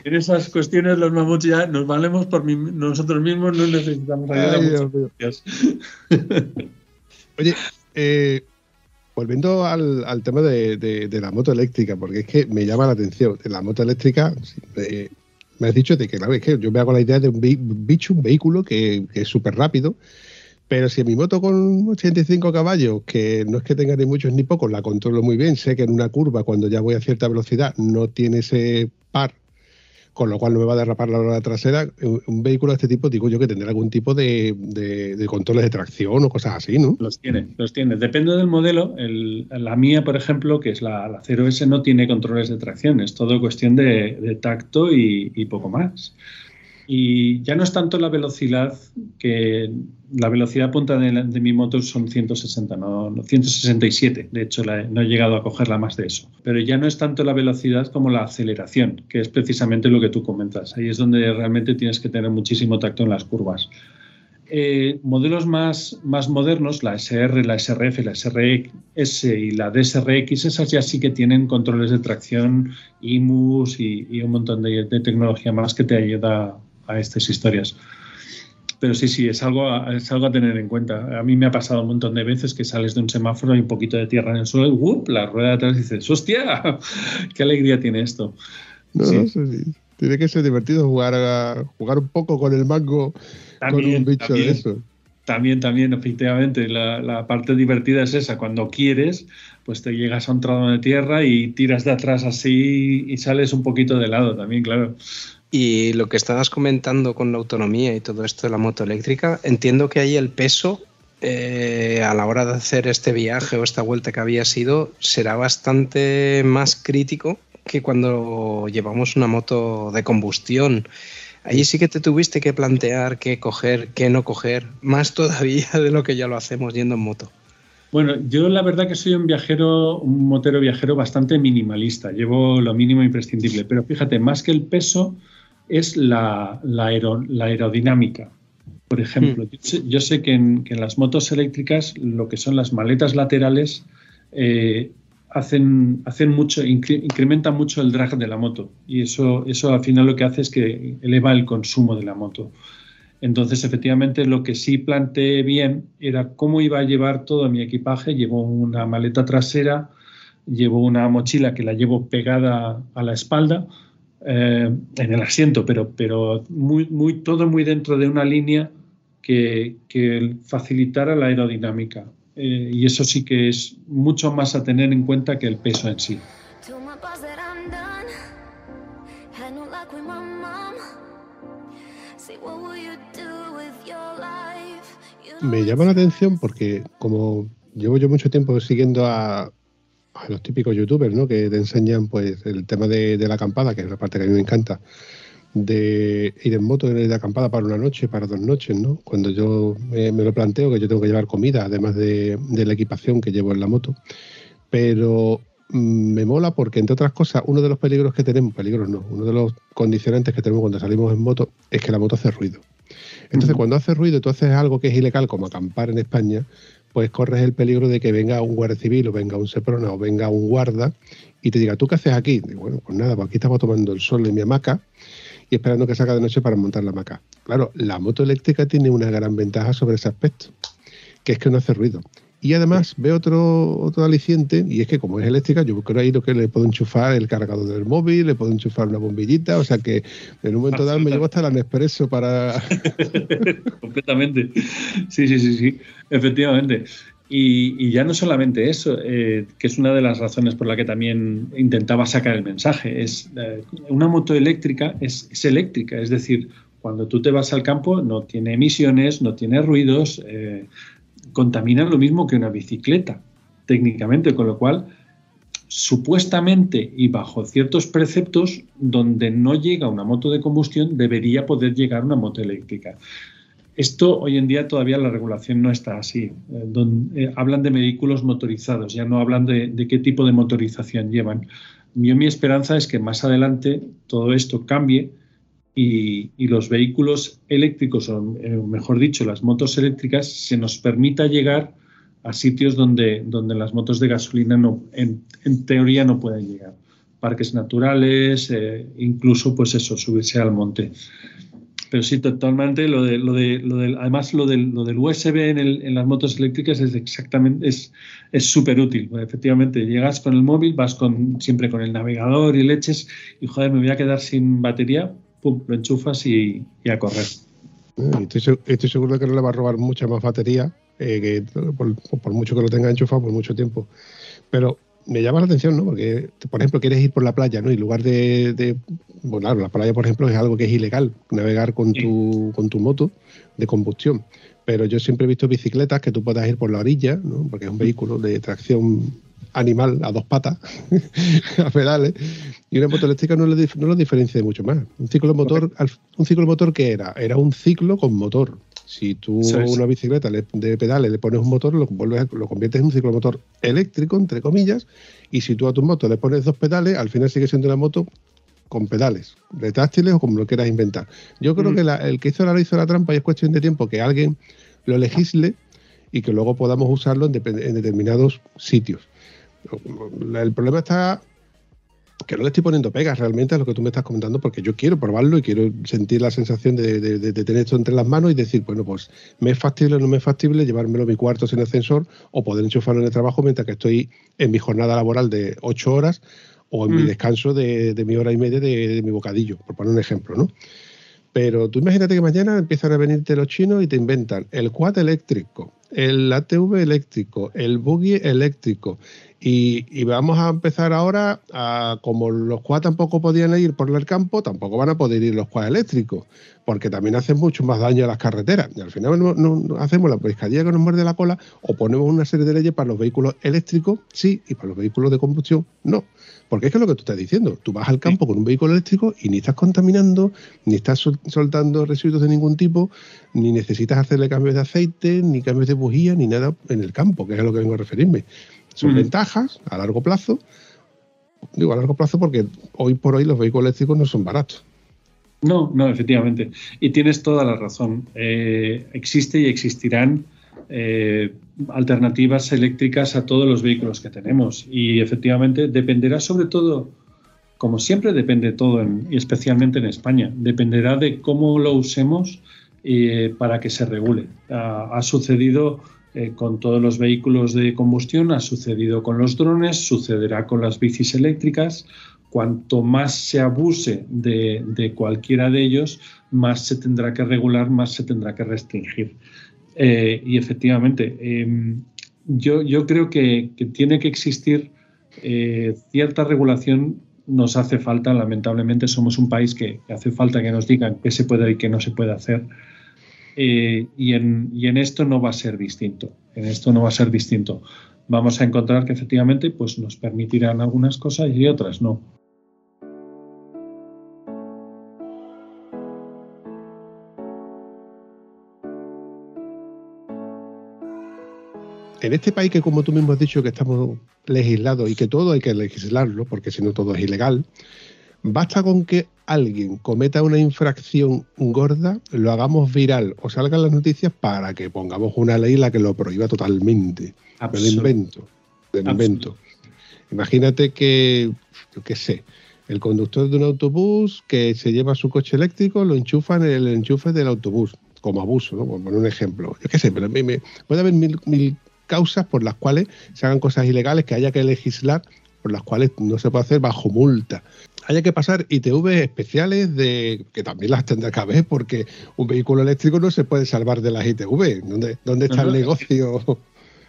en esas cuestiones los mamuts ya nos valemos por mi- nosotros mismos, no necesitamos ayuda. Ay, Dios. Oye, eh, volviendo al, al tema de, de- de la moto eléctrica, porque es que me llama la atención. La moto eléctrica, eh, me has dicho de que, claro, es que yo me hago la idea de un bicho, un vehículo que, que es súper rápido, pero si mi moto con 85 caballos, que no es que tenga ni muchos ni pocos, la controlo muy bien, sé que en una curva, cuando ya voy a cierta velocidad, no tiene ese par, con lo cual no me va a derrapar la rueda trasera, un, vehículo de este tipo, digo yo que tendrá algún tipo de, controles de tracción o cosas así, ¿no? Los tiene, los tiene. Depende del modelo. El- la mía, por ejemplo, que es la, la 0S, no tiene controles de tracción. Es todo cuestión de, tacto y poco más. Y ya no es tanto la velocidad, que la velocidad punta de, mi moto son 160, no, no, 167. De hecho, la- no he llegado a cogerla más de eso. Pero ya no es tanto la velocidad como la aceleración, que es precisamente lo que tú comentas. Ahí es donde realmente tienes que tener muchísimo tacto en las curvas. Eh, modelos más, más modernos, la SR, la SRF, la SRS y la DSRX, esas ya sí que tienen controles de tracción, IMUS y, y un montón de, de tecnología más que te ayuda a estas historias. Pero sí, sí, es algo, a, es algo a tener en cuenta. A mí me ha pasado un montón de veces que sales de un semáforo y un poquito de tierra en el suelo y ¡wup! la rueda de atrás y dices, ¡hostia! <laughs> ¡Qué alegría tiene esto! No, Sí. no sé si- Tiene que ser divertido jugar a, jugar un poco con el mango con un bicho también. de eso. También, también, efectivamente, la, la parte divertida es esa, cuando quieres, pues te llegas a un tramo de tierra y tiras de atrás así y sales un poquito de lado también, claro. Y lo que estabas comentando con la autonomía y todo esto de la moto eléctrica, entiendo que ahí el peso eh, a la hora de hacer este viaje o esta vuelta que había sido será bastante más crítico que cuando llevamos una moto de combustión. Ahí sí que te tuviste que plantear qué coger, qué no coger, más <laughs> todavía de lo que ya lo hacemos yendo en moto. Bueno, yo la verdad que soy un viajero, un motero viajero bastante minimalista, llevo lo mínimo imprescindible, pero fíjate, más que el peso es la, la aero- la aerodinámica. Por ejemplo, yo sé, yo sé que, en, que en las motos eléctricas lo que son las maletas laterales eh, hacen, hacen mucho, incre- incrementan mucho el drag de la moto y eso, eso al final lo que hace es que eleva el consumo de la moto. Entonces, efectivamente, lo que sí planteé bien era cómo iba a llevar todo mi equipaje. Llevo una maleta trasera, llevo una mochila que la llevo pegada a la espalda, eh, en el asiento, pero, pero muy, muy, todo muy dentro de una línea que, que facilitara la aerodinámica. Eh, y eso sí que es mucho más a tener en cuenta que el peso en sí. Me llama la atención porque como llevo yo mucho tiempo siguiendo a, a los típicos youtubers, ¿no? Que te enseñan pues el tema de, de la acampada, que es la parte que a mí me encanta, de ir en moto, de acampada para una noche, para dos noches, ¿no? Cuando yo me, me lo planteo, que yo tengo que llevar comida, además de, de la equipación que llevo en la moto. Pero mm, me mola porque, entre otras cosas, uno de los peligros que tenemos, peligros no, uno de los condicionantes que tenemos cuando salimos en moto es que la moto hace ruido. Entonces, cuando hace ruido y tú haces algo que es ilegal, como acampar en España, pues corres el peligro de que venga un guardia civil o venga un seprona o venga un guarda y te diga, ¿tú qué haces aquí? Digo, bueno, pues nada, pues aquí estamos tomando el sol en mi hamaca y esperando que salga de noche para montar la hamaca. Claro, la moto eléctrica tiene una gran ventaja sobre ese aspecto, que es que no hace ruido. Y además veo otro, otro aliciente, y es que como es eléctrica, yo creo ahí lo que le puedo enchufar el cargador del móvil, le puedo enchufar una bombillita, o sea que en un momento dado me llevo hasta el Nespresso para... <laughs> Completamente. Sí, sí, sí, sí, efectivamente. Y, y ya no solamente eso, eh, que es una de las razones por la que también intentaba sacar el mensaje, es eh, una moto eléctrica es, es eléctrica, es decir, cuando tú te vas al campo no tiene emisiones, no tiene ruidos, eh, contaminan lo mismo que una bicicleta, técnicamente, con lo cual supuestamente y bajo ciertos preceptos donde no llega una moto de combustión debería poder llegar una moto eléctrica. Esto hoy en día todavía la regulación no está así. Eh, eh, hablan de vehículos motorizados, ya no hablan de, de qué tipo de motorización llevan. Yo mi esperanza es que más adelante todo esto cambie y, y los vehículos eléctricos, o eh, mejor dicho, las motos eléctricas, se nos permita llegar a sitios donde, donde las motos de gasolina no, en, teoría no pueden llegar. Parques naturales, eh, incluso pues eso, subirse al monte. Pero sí, totalmente lo de, lo de, lo del, además lo del, lo del USB en, el- en las motos eléctricas es exactamente, es es súper útil. Efectivamente, llegas con el móvil, vas con, siempre con el navegador y leches, y joder, me voy a quedar sin batería, pum, lo enchufas y, y a correr. Eh, Estoy, seg- estoy seguro de que no le va a robar mucha más batería, eh, que por, por mucho que lo tenga enchufado por mucho tiempo. Pero me llama la atención, ¿no? Porque, por ejemplo, quieres ir por la playa, ¿no? Y en lugar de, de- bueno, claro, la playa, por ejemplo, es algo que es ilegal, navegar con tu, con tu moto de combustión. Pero yo siempre he visto bicicletas que tú puedas ir por la orilla, ¿no? Porque es un vehículo de tracción animal a dos patas, <laughs> a pedales, y una moto eléctrica no, le dif- no lo diferencia de mucho más. Un ciclo motor, al- un ciclo motor ¿qué era? Era un ciclo con motor. Si tú a una bicicleta le- de pedales le pones un motor, lo, vuelves a- lo conviertes en un ciclomotor eléctrico, entre comillas, y si tú a tu moto le pones dos pedales, al final sigue siendo una moto con pedales, retráctiles o como lo quieras inventar. Yo creo Mm. que la- el que hizo la hizo la trampa y es cuestión de tiempo que alguien lo legisle y que luego podamos usarlo en, en determinados sitios. El problema está que no le estoy poniendo pegas realmente a lo que tú me estás comentando, porque yo quiero probarlo y quiero sentir la sensación de, de- de- de tener esto entre las manos y decir, bueno, pues me es factible o no me es factible llevármelo a mi cuarto sin ascensor o poder enchufarlo en el trabajo mientras que estoy en mi jornada laboral de ocho horas o en mi Mm. descanso de, de mi hora y media de, de mi bocadillo, por poner un ejemplo, ¿no? Pero tú imagínate que mañana empiezan a venirte los chinos y te inventan el quad eléctrico, el ATV eléctrico, el buggy eléctrico. Y, vamos a empezar ahora a, como los quad tampoco podían ir por el campo, tampoco van a poder ir los quad eléctricos, porque también hacen mucho más daño a las carreteras. Y al final no- no hacemos la pescadilla que nos muerde la cola o ponemos una serie de leyes para los vehículos eléctricos, sí, y para los vehículos de combustión, no. Porque es que es lo que tú estás diciendo, tú vas al campo con un vehículo eléctrico y ni estás contaminando, ni estás sol- soltando residuos de ningún tipo, ni necesitas hacerle cambios de aceite, ni cambios de bujía, ni nada en el campo, que es a lo que vengo a referirme. Son ventajas a largo plazo. Digo a largo plazo porque hoy por hoy los vehículos eléctricos no son baratos. No, no, efectivamente. Y tienes toda la razón. Eh, existe y existirán eh, alternativas eléctricas a todos los vehículos que tenemos. Y efectivamente dependerá sobre todo, como siempre depende todo, y especialmente en España, dependerá de cómo lo usemos eh, para que se regule. Ha, sucedido eh, con todos los vehículos de combustión, ha sucedido con los drones, sucederá con las bicis eléctricas. Cuanto más se abuse de cualquiera de ellos, más se tendrá que regular, más se tendrá que restringir. Eh, y efectivamente, eh, yo, yo creo que, que tiene que existir eh, cierta regulación. Nos hace falta, lamentablemente, somos un país que, que hace falta que nos digan qué se puede y qué no se puede hacer. Eh, y, en, y en esto no va a ser distinto. En esto no va a ser distinto. Vamos a encontrar que efectivamente pues, nos permitirán algunas cosas y otras no. En este país que como tú mismo has dicho que estamos legislados y que todo hay que legislarlo, porque si no todo es ilegal, basta con que alguien cometa una infracción gorda, lo hagamos viral o salgan las noticias para que pongamos una ley la que lo prohíba totalmente. Me lo invento, me lo invento. Imagínate que, yo qué sé, el conductor de un autobús que se lleva su coche eléctrico lo enchufa en el enchufe del autobús, como abuso, ¿no? Por poner un ejemplo. Yo qué sé, pero me- me- puede haber mil, mil causas por las cuales se hagan cosas ilegales que haya que legislar, por las cuales no se puede hacer bajo multa. Haya que pasar ITV especiales de que también las tendrá que haber, porque un vehículo eléctrico no se puede salvar de las ITV. ¿Dónde, dónde está No, el negocio?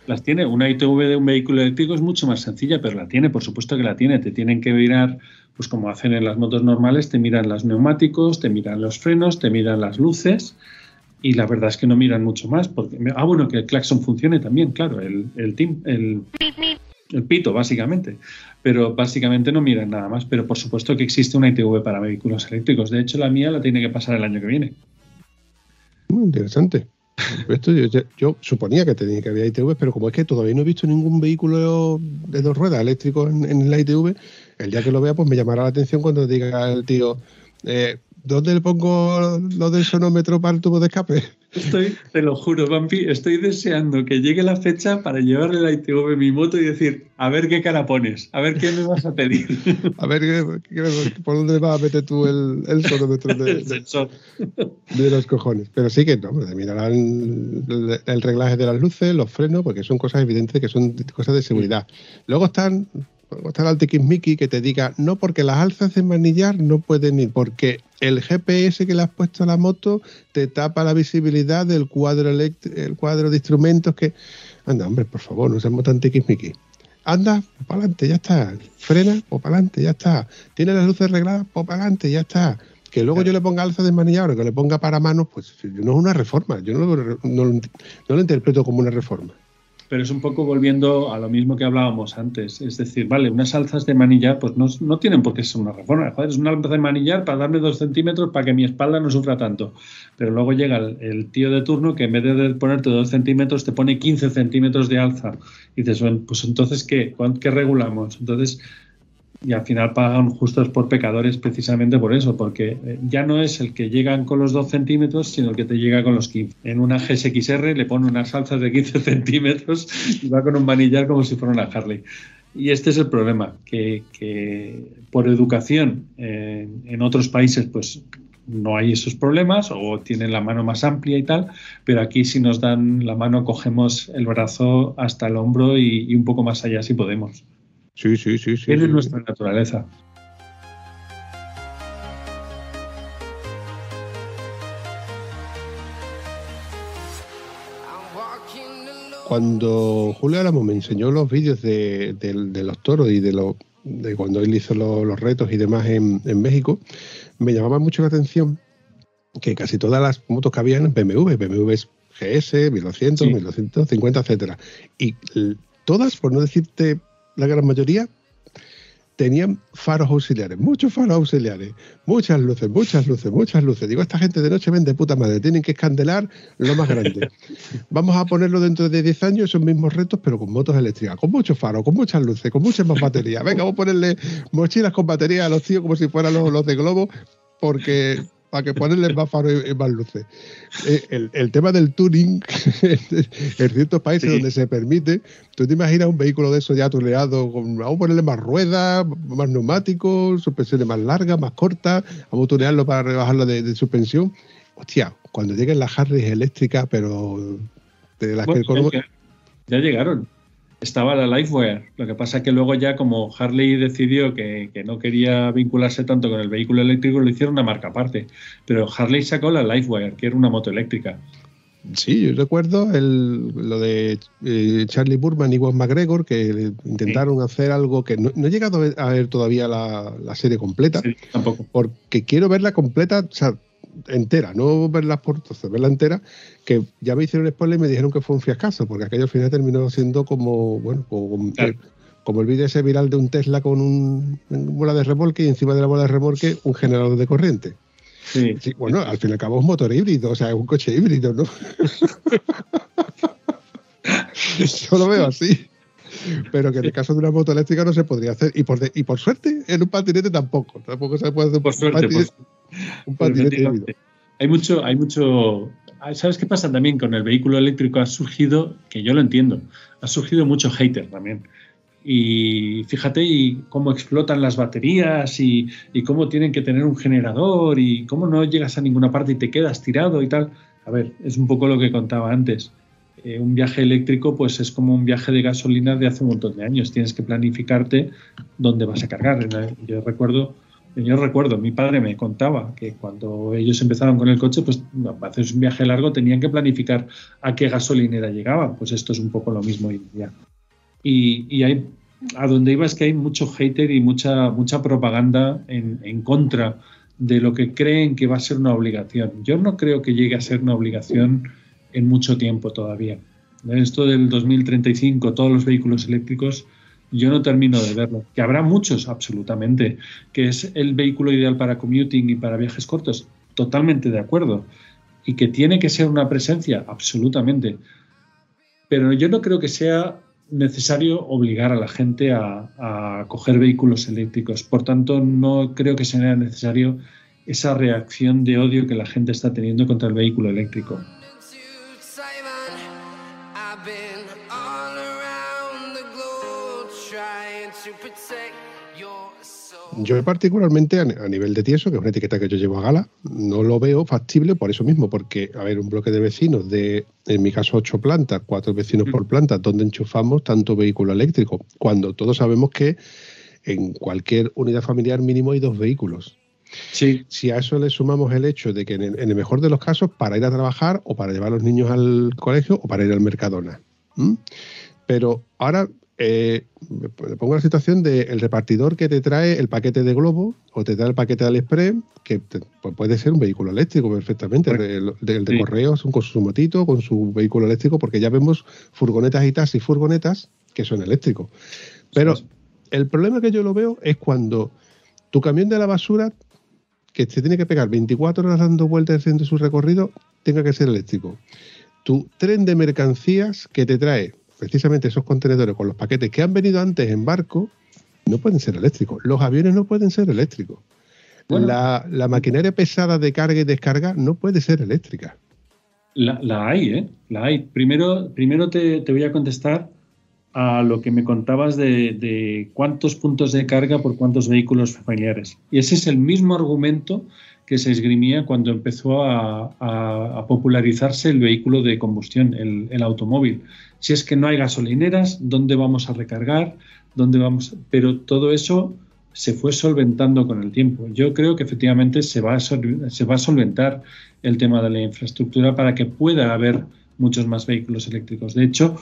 Las tiene. Una ITV de un vehículo eléctrico es mucho más sencilla, pero la tiene, por supuesto que la tiene. Te tienen que mirar, pues como hacen en las motos normales, te miran los neumáticos, te miran los frenos, te miran las luces. Y la verdad es que no miran mucho más. Porque, ah, bueno, que el claxon funcione también, claro, el, el, el, el pito, básicamente. Pero básicamente no miran nada más. Pero por supuesto que existe una ITV para vehículos eléctricos. De hecho, la mía la tiene que pasar el año que viene. Muy interesante. Esto yo suponía que tenía que haber ITV, pero como es que todavía no he visto ningún vehículo de dos ruedas eléctrico en, en la ITV, el día que lo vea, pues me llamará la atención cuando diga el tío, eh, ¿dónde le pongo lo del sonómetro para el tubo de escape? Estoy, te lo juro, Vampi, estoy deseando que llegue la fecha para llevarle la ITV mi moto y decir, a ver qué cara pones, a ver qué me vas a pedir. <laughs> A ver, ¿qué- qué- ¿por dónde vas a meter tú el, el sonómetro de, El sensor. de los cojones? Pero sí que no, mirarán el, el reglaje de las luces, los frenos, porque son cosas evidentes que son cosas de seguridad. Luego están está el tiquismiqui que te diga, no, porque las alzas de manillar no pueden ir, porque el GPS que le has puesto a la moto te tapa la visibilidad del cuadro, el cuadro de instrumentos que... Anda, hombre, por favor, no seamos tan tiquismiqui. Anda, para adelante, ya está. Frena, o para adelante, ya está. Tiene las luces arregladas, pues para adelante, ya está. Que luego yo le ponga alza de manillar o que le ponga para manos, pues no es una reforma. Yo no lo, no no lo interpreto como una reforma. Pero es un poco volviendo a lo mismo que hablábamos antes. Es decir, vale, unas alzas de manillar, pues no, no tienen por qué ser una reforma. Joder, es una alza de manillar para darme dos centímetros para que mi espalda no sufra tanto. Pero luego llega el, tío de turno que en vez de ponerte dos centímetros te pone 15 centímetros de alza. Y dices, pues entonces, ¿qué? ¿Cuán- ¿Qué regulamos? Entonces, y al final pagan justos por pecadores precisamente por eso, porque eh, ya no es el que llegan con los 2 centímetros, sino el que te llega con los 15. En una GSXR le pone unas alzas de 15 <laughs> centímetros y va con un manillar como si fuera una Harley. Y este es el problema, que, por educación eh, en otros países pues no hay esos problemas o tienen la mano más amplia y tal, pero aquí si nos dan la mano cogemos el brazo hasta el hombro y un poco más allá si podemos. Sí, sí, sí. sí, sí. nuestra naturaleza. Cuando Julio Álamo me enseñó los vídeos de, de- de los toros y de, cuando él hizo lo- los retos y demás en, en México, me llamaba mucho la atención que casi todas las motos que habían BMW, BMWs GS, 1200, Sí. 1250, etcétera. Y todas, por no decirte la gran mayoría, tenían faros auxiliares, muchos faros auxiliares, muchas luces, muchas luces, muchas luces. Digo, esta gente de noche vende puta madre, tienen que escandelar lo más grande. <laughs> Vamos a ponerlo dentro de 10 años, esos mismos retos, pero con motos eléctricas, con muchos faros, con muchas luces, con muchas más baterías. Venga, vamos a ponerle mochilas con batería a los tíos como si fueran los, los de Globo, porque para que ponerles más faros y, más luces. Eh, el, el tema del tuning, <laughs> en ciertos países Sí. donde se permite, tú te imaginas un vehículo de eso ya tuneado, con, vamos a ponerle más ruedas, más neumáticos, suspensiones más largas, más cortas, vamos a tunearlo para rebajarlo de, de suspensión. Hostia, cuando lleguen las Harleys eléctricas, pero de las Bueno, que ya llegaron. Estaba la Livewire. Lo que pasa es que luego ya como Harley decidió que, que no quería vincularse tanto con el vehículo eléctrico, lo hicieron una marca aparte. Pero Harley sacó la Livewire, que era una moto eléctrica. Sí, yo recuerdo el, lo de eh, Charlie Burman y Juan McGregor, que intentaron hacer algo que no, no he llegado a ver, a ver todavía la, la serie completa, Sí, tampoco. porque quiero verla completa, o sea, entera, no verla por trozos, verla entera, que ya me hicieron spoiler y me dijeron que fue un fiascazo, porque aquello al final terminó siendo como, bueno, como, Claro. como el vídeo ese viral de un Tesla con un, una bola de remolque y encima de la bola de remolque un generador de corriente. Sí. Sí, bueno, al fin y al cabo es un motor híbrido, o sea, es un coche híbrido, ¿no? <laughs> Yo lo veo así. Pero que en el caso de una moto eléctrica no se podría hacer. Y por, de- y por suerte, en un patinete tampoco. Tampoco se puede hacer Por un suerte, patinete, por- un patinete efectivamente. híbrido. Hay mucho, hay mucho. ah, ¿Sabes qué pasa también con el vehículo eléctrico? Ha surgido, que yo lo entiendo, ha surgido mucho hater también. Y fíjate y cómo explotan las baterías y, y cómo tienen que tener un generador y cómo no llegas a ninguna parte y te quedas tirado y tal. A ver, es un poco lo que contaba antes. Eh, un viaje eléctrico pues es como un viaje de gasolina de hace un montón de años. Tienes que planificarte dónde vas a cargar. Yo recuerdo yo recuerdo, mi padre me contaba que cuando ellos empezaron con el coche, pues para hacer un viaje largo tenían que planificar a qué gasolinera llegaban. Pues esto es un poco lo mismo hoy en día. Y, y hay, a donde iba es que hay mucho hater y mucha, mucha propaganda en, en contra de lo que creen que va a ser una obligación. Yo no creo que llegue a ser una obligación en mucho tiempo todavía. Esto del 2035, todos los vehículos eléctricos, yo no termino de verlo. Que habrá muchos, absolutamente. Que es el vehículo ideal para commuting y para viajes cortos, totalmente de acuerdo. Y que tiene que ser una presencia, absolutamente. Pero yo no creo que sea necesario obligar a la gente a, coger vehículos eléctricos. Por tanto, no creo que sea necesario esa reacción de odio que la gente está teniendo contra el vehículo eléctrico. Yo particularmente a, nivel de tieso, que es una etiqueta que yo llevo a gala, no lo veo factible por eso mismo, porque, a ver, un bloque de vecinos de, en mi caso, ocho plantas, cuatro vecinos por planta, donde enchufamos tanto vehículo eléctrico, cuando todos sabemos que en cualquier unidad familiar mínimo hay dos vehículos. Sí, Si a eso le sumamos el hecho de que en el, mejor de los casos, para ir a trabajar o para llevar a los niños al colegio o para ir al Mercadona. Pero ahora eh, me pongo la situación del repartidor que te trae el paquete de Globo o te trae el paquete de AliExpress, que te- pues puede ser un vehículo eléctrico perfectamente, el de, de- de Sí. correos con su motito, con su vehículo eléctrico, porque ya vemos furgonetas y taxis furgonetas que son eléctricos. Pero Sí. el problema que yo lo veo es cuando tu camión de la basura que se tiene que pegar 24 horas dando vueltas haciendo su recorrido, tenga que ser eléctrico. Tu tren de mercancías que te trae precisamente esos contenedores con los paquetes que han venido antes en barco, no pueden ser eléctricos. Los aviones no pueden ser eléctricos. Bueno. La, la maquinaria pesada de carga y descarga no puede ser eléctrica. La, la hay, ¿eh? La hay. Primero, primero te, te voy a contestar a lo que me contabas de, de cuántos puntos de carga por cuántos vehículos familiares. Y ese es el mismo argumento que se esgrimía cuando empezó a, a- a popularizarse el vehículo de combustión, el, el automóvil. Si es que no hay gasolineras, ¿dónde vamos a recargar? ¿Dónde vamos? Pero todo eso se fue solventando con el tiempo. Yo creo que efectivamente se va a, se va a solventar el tema de la infraestructura para que pueda haber muchos más vehículos eléctricos. De hecho,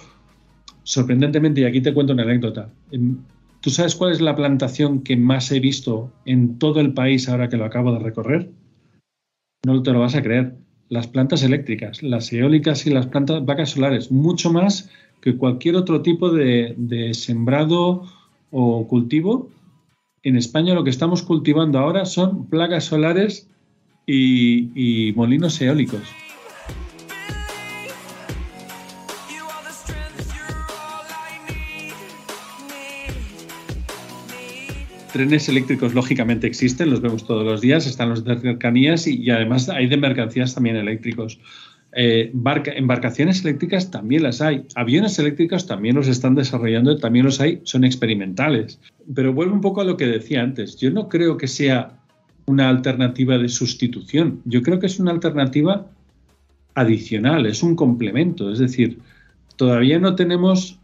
sorprendentemente, y aquí te cuento una anécdota, em, ¿tú sabes cuál es la plantación que más he visto en todo el país ahora que lo acabo de recorrer? No te lo vas a creer. Las plantas eléctricas, las eólicas y las plantas vacas solares, mucho más que cualquier otro tipo de, de sembrado o cultivo. En España lo que estamos cultivando ahora son placas solares y, y molinos eólicos. Trenes eléctricos lógicamente existen, los vemos todos los días, están los de cercanías y, además hay de mercancías también eléctricos. Eh, barca- embarcaciones eléctricas también las hay. Aviones eléctricos también los están desarrollando, también los hay, son experimentales. Pero vuelvo un poco a lo que decía antes. Yo no creo que sea una alternativa de sustitución. Yo creo que es una alternativa adicional, es un complemento. Es decir, todavía no tenemos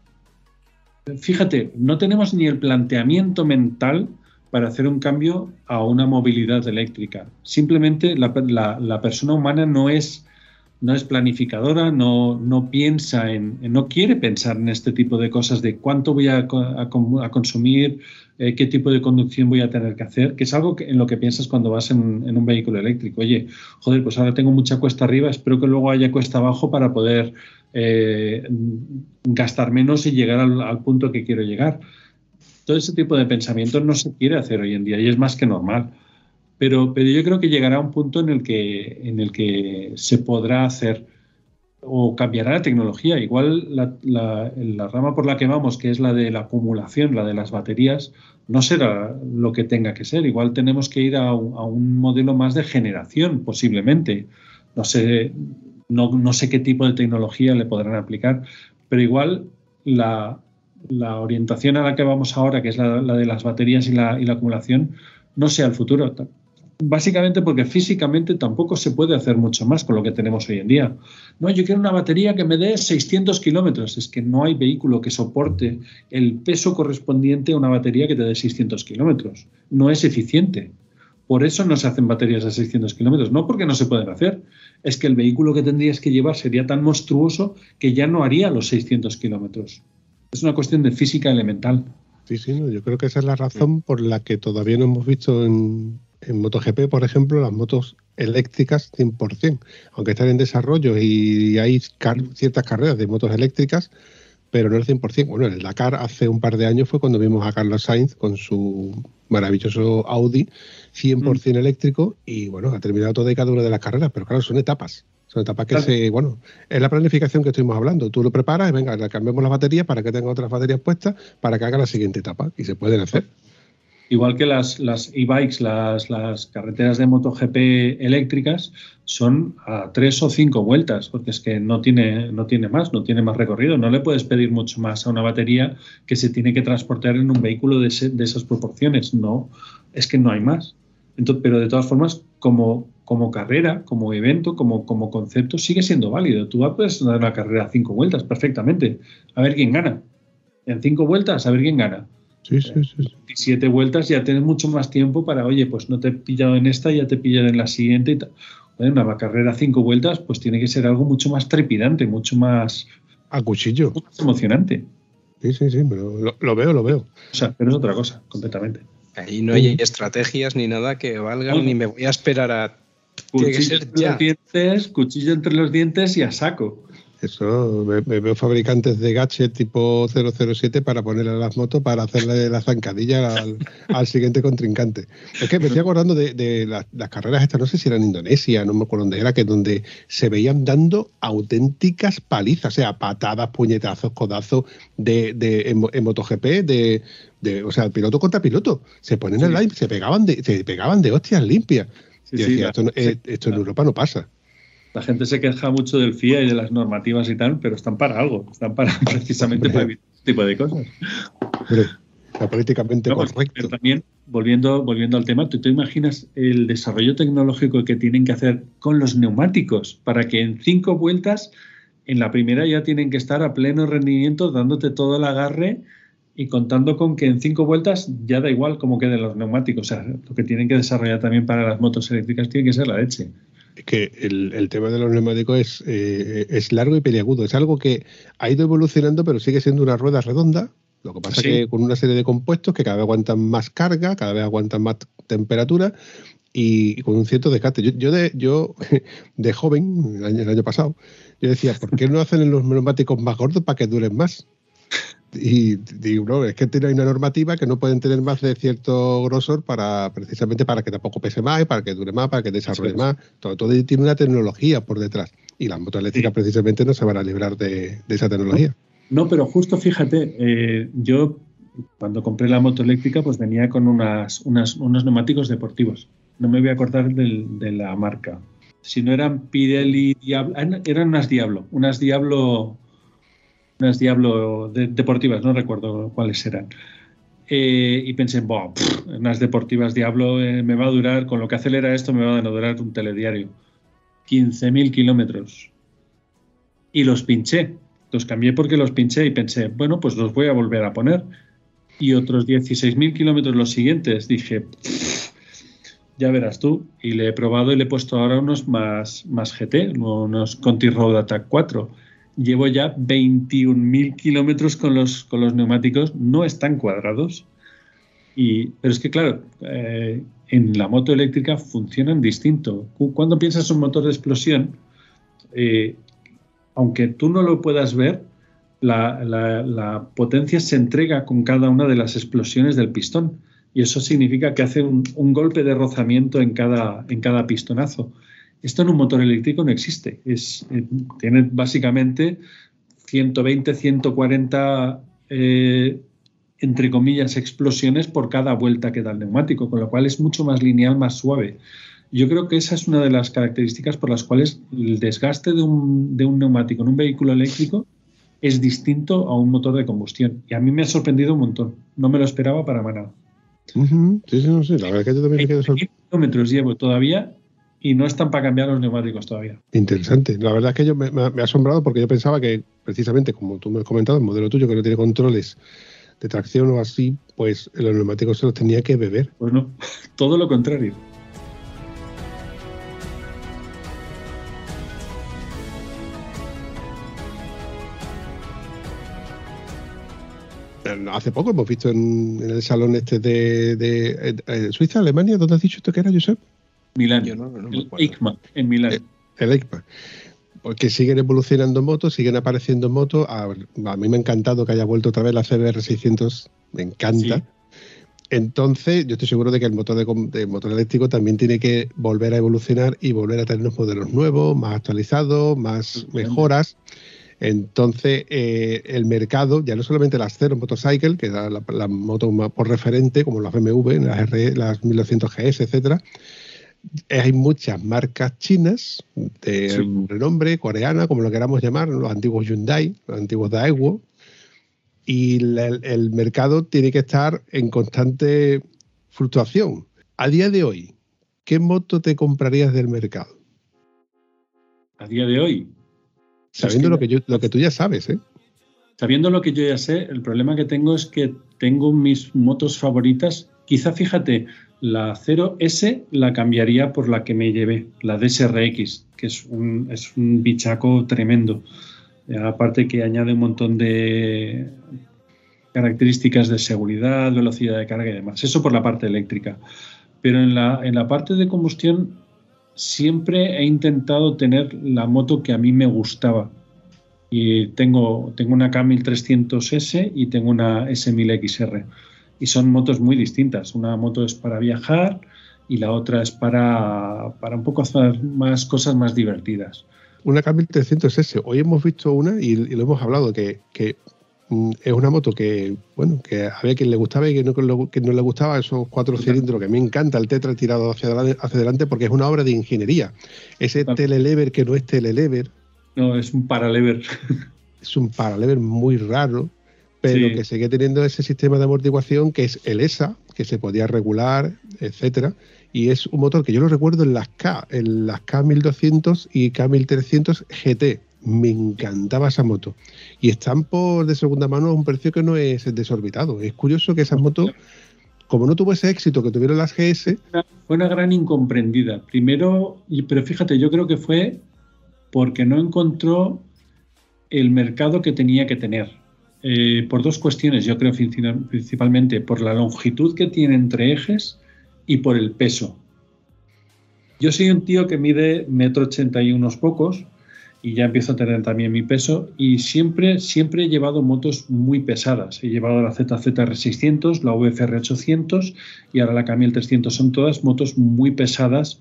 fíjate, no tenemos ni el planteamiento mental para hacer un cambio a una movilidad eléctrica. Simplemente la, la- la persona humana no es, no es planificadora, no, no piensa en, no quiere pensar en este tipo de cosas de cuánto voy a, a a consumir, eh, qué tipo de conducción voy a tener que hacer, que es algo que- en lo que piensas cuando vas en, en un vehículo eléctrico. Oye, joder, pues ahora tengo mucha cuesta arriba, espero que luego haya cuesta abajo para poder eh, gastar menos y llegar al, al punto que quiero llegar. Todo ese tipo de pensamiento no se quiere hacer hoy en día y es más que normal. Pero, pero yo creo que llegará un punto en el que, en el que se podrá hacer. o cambiará la tecnología. Igual la, rama por la que vamos, que es la de la acumulación, la de las baterías, no será lo que tenga que ser. Igual tenemos que ir a, un- modelo más de generación, posiblemente. No sé, no sé qué tipo de tecnología le podrán aplicar, pero igual la, la orientación a la que vamos ahora, que es la, de las baterías y la, y la acumulación, no sea el futuro. Básicamente porque físicamente tampoco se puede hacer mucho más con lo que tenemos hoy en día. No, yo quiero una batería que me dé 600 kilómetros. Es que no hay vehículo que soporte el peso correspondiente a una batería que te dé 600 kilómetros. No es eficiente. Por eso no se hacen baterías de 600 kilómetros. No porque no se pueden hacer. Es que el vehículo que tendrías que llevar sería tan monstruoso que ya no haría los 600 kilómetros. Es una cuestión de física elemental. Sí, sí, no, yo creo que esa es la razón por la que todavía no hemos visto en, en MotoGP, por ejemplo, las motos eléctricas 100%, aunque están en desarrollo y hay car- ciertas carreras de motos eléctricas, pero no el 100%. Bueno, en el Dakar hace un par de años fue cuando vimos a Carlos Sainz con su maravilloso Audi 100% eléctrico y bueno, ha terminado toda y cada una de las carreras, pero claro, son etapas. Son etapas que Claro. se, bueno, es la planificación que estuvimos hablando. Tú lo preparas y venga, le cambiamos las baterías para que tenga otras baterías puestas para que haga la siguiente etapa y se pueden hacer. Igual que las, las e-bikes, las, las carreteras de MotoGP eléctricas, son a tres o cinco vueltas, porque es que no tiene, no tiene más, no tiene más recorrido. No le puedes pedir mucho más a una batería que se tiene que transportar en un vehículo de, ese- de esas proporciones. No, es que no hay más. Entonces, pero de todas formas, como, como carrera, como evento, como, como concepto, sigue siendo válido. Tú puedes dar una carrera a cinco vueltas perfectamente. A ver quién gana. En cinco vueltas, a ver quién gana. Sí, sí, sí. sí. 17 vueltas ya tienes mucho más tiempo para, oye, pues no te he pillado en esta, ya te he pillado en la siguiente. Y tal. Bueno, una carrera a cinco vueltas, pues tiene que ser algo mucho más trepidante, mucho más, A cuchillo. mucho más emocionante. Sí, sí, sí, pero lo, lo veo, lo veo. O sea, pero es otra cosa, completamente. Ahí no hay estrategias ni nada que valgan, No. ni me voy a esperar a. Tiene que Cuchillo ser entre ya. los dientes, cuchillo entre los dientes y a saco. Eso, me, me veo fabricantes de gadget tipo 007 para ponerle a las motos para hacerle la zancadilla al, al siguiente contrincante. Es que me estoy acordando de, de las, las carreras estas, no sé si era en Indonesia, no me acuerdo dónde era, que donde se veían dando auténticas palizas, o sea, patadas, puñetazos, codazos de, de, en, en MotoGP, de, de, o sea, piloto contra piloto. Se ponen en Sí. live, se pegaban de, se pegaban de hostias limpias. Sí, sí, decía, la- esto, no- eh, esto en Europa no pasa. La gente se queja mucho del FIA y de las normativas y tal, pero están para algo, están para <laughs> precisamente para evitar este tipo de cosas. Hombre, está políticamente No, pues, correcto. pero también, volviendo, volviendo al tema, ¿tú te imaginas el desarrollo tecnológico que tienen que hacer con los neumáticos para que en cinco vueltas, en la primera ya tienen que estar a pleno rendimiento, dándote todo el agarre y contando con que en cinco vueltas ya da igual cómo queden los neumáticos? O sea, lo que tienen que desarrollar también para las motos eléctricas tiene que ser la leche. Es que el, el tema de los neumáticos es, eh, es largo y peliagudo. Es algo que ha ido evolucionando, pero sigue siendo una rueda redonda. Lo que pasa Sí. que con una serie de compuestos que cada vez aguantan más carga, cada vez aguantan más temperatura y, y con un cierto desgaste. Yo, yo, de, yo <laughs> de joven, el año, el año pasado, yo decía, ¿por qué no hacen los neumáticos más gordos para que duren más? Y digo, no, es que tiene una normativa que no pueden tener más de cierto grosor para precisamente para que tampoco pese más, y para que dure más, para que desarrolle es. más. Todo, todo tiene una tecnología por detrás. Y las motos eléctricas Sí. precisamente no se van a librar de, de esa tecnología. No, pero justo fíjate, eh, yo cuando compré la moto eléctrica pues venía con unas, unas- unos neumáticos deportivos. No me voy a acordar del- de la marca. Si no eran Pirelli Diablo, ah, eran unas Diablo, unas Diablo, unas Diablo de- deportivas, no recuerdo cuáles eran. Eh, y pensé, "Buah, unas deportivas Diablo eh, me va a durar, con lo que acelera esto me va a durar un telediario. 15.000 kilómetros. Y los pinché. Los cambié porque los pinché y pensé, bueno, pues los voy a volver a poner. Y otros 16.000 kilómetros los siguientes. Dije, "Pff, ya verás tú. Y le he probado y le he puesto ahora unos más, más GT, unos Conti Road Attack 4. Llevo ya 21.000 kilómetros con los, con los neumáticos. No están cuadrados. Y, pero es que, claro, eh, en la moto eléctrica funcionan distinto. Cu- Cuando piensas en un motor de explosión, eh, aunque tú no lo puedas ver, la potencia se entrega con cada una de las explosiones del pistón. Y eso significa que hace un, un golpe de rozamiento en cada, en cada pistonazo. Esto en un motor eléctrico no existe. Es, eh, tiene básicamente 120, 140, eh, entre comillas, explosiones por cada vuelta que da el neumático, con lo cual es mucho más lineal, más suave. Yo creo que esa es una de las características por las cuales el desgaste de un, de un neumático en un vehículo eléctrico es distinto a un motor de combustión. Y a mí me ha sorprendido un montón. No me lo esperaba para nada. Sí, sí, no sé. La verdad que yo también me quedo 20 sorprendido. kilómetros llevo todavía y no están para cambiar los neumáticos todavía. Interesante. La verdad es que yo me, me ha me ha asombrado porque yo pensaba que, precisamente, como tú me has comentado, el modelo tuyo que no tiene controles de tracción o así, pues los neumáticos se los tenía que beber. Pues no, <laughs> todo lo contrario. Hace poco hemos visto en, en el salón este de, de, eh, Suiza, Alemania, ¿dónde has dicho esto que era, Josep? Milán, Yo no- el. EICMA en Milán. Eh, El EICMA. Porque siguen evolucionando motos, siguen apareciendo motos. A, a mí me ha encantado que haya vuelto otra vez la CBR 600, me encanta. Sí. Entonces, yo estoy seguro de que el motor de, motor eléctrico también tiene que volver a evolucionar y volver a tener unos modelos nuevos, más actualizados, más mejoras. Entonces, eh, el mercado, ya no solamente las Zero Motorcycle, que era la, la moto más por referente, como las BMW, las, R, las 1200 GS, etcétera, hay muchas marcas chinas de Sí. renombre, coreana, como lo queramos llamar, los antiguos Hyundai, los antiguos Daewoo, y el, el mercado tiene que estar en constante fluctuación. A día de hoy, ¿qué moto te comprarías del mercado? A día de hoy, Sabiendo lo que, yo, lo que tú ya sabes, ¿eh? sabiendo lo que yo ya sé, el problema que tengo es que tengo mis motos favoritas. Quizá, fíjate, la 0S la cambiaría por la que me llevé, la DSRX, que es un, es un bichaco tremendo. Eh, aparte que añade un montón de características de seguridad, velocidad de carga y demás. Eso por la parte eléctrica. Pero en la, en la parte de combustión siempre he intentado tener la moto que a mí me gustaba. Y tengo, tengo una K1300S y tengo una S1000XR. Y son motos muy distintas. Una moto es para viajar y la otra es para, para un poco hacer más cosas más divertidas. Una K1300S. Hoy hemos visto una y, y lo hemos hablado, que, que, mm, es una moto que, bueno, que había quien le gustaba y que no, que no le gustaba esos cuatro cilindros, que a mí me encanta el Tetra tirado hacia adelante, hacia adelante porque es una obra de ingeniería. Ese telelever que no es telelever, No, es un paralever. es un paralever muy raro, pero Sí. que sigue teniendo ese sistema de amortiguación que es el ESA, que se podía regular, etcétera. Y es un motor que yo lo recuerdo en las K, en las K1200 y K1300 GT. Me encantaba esa moto. Y están por de segunda mano a un precio que no es desorbitado. Es curioso que esas motos, como no tuvo ese éxito que tuvieron las GS, Fue una gran incomprendida. Primero, pero fíjate, yo creo que fue porque no encontró el mercado que tenía que tener. Eh, por dos cuestiones, yo creo principal- principalmente por la longitud que tiene entre ejes y por el peso. Yo soy un tío que mide metro ochenta y unos pocos y ya empiezo a tener también mi peso y siempre, siempre he llevado motos muy pesadas. He llevado la ZZR600, la VFR800 y ahora la Camil 300. Son todas motos muy pesadas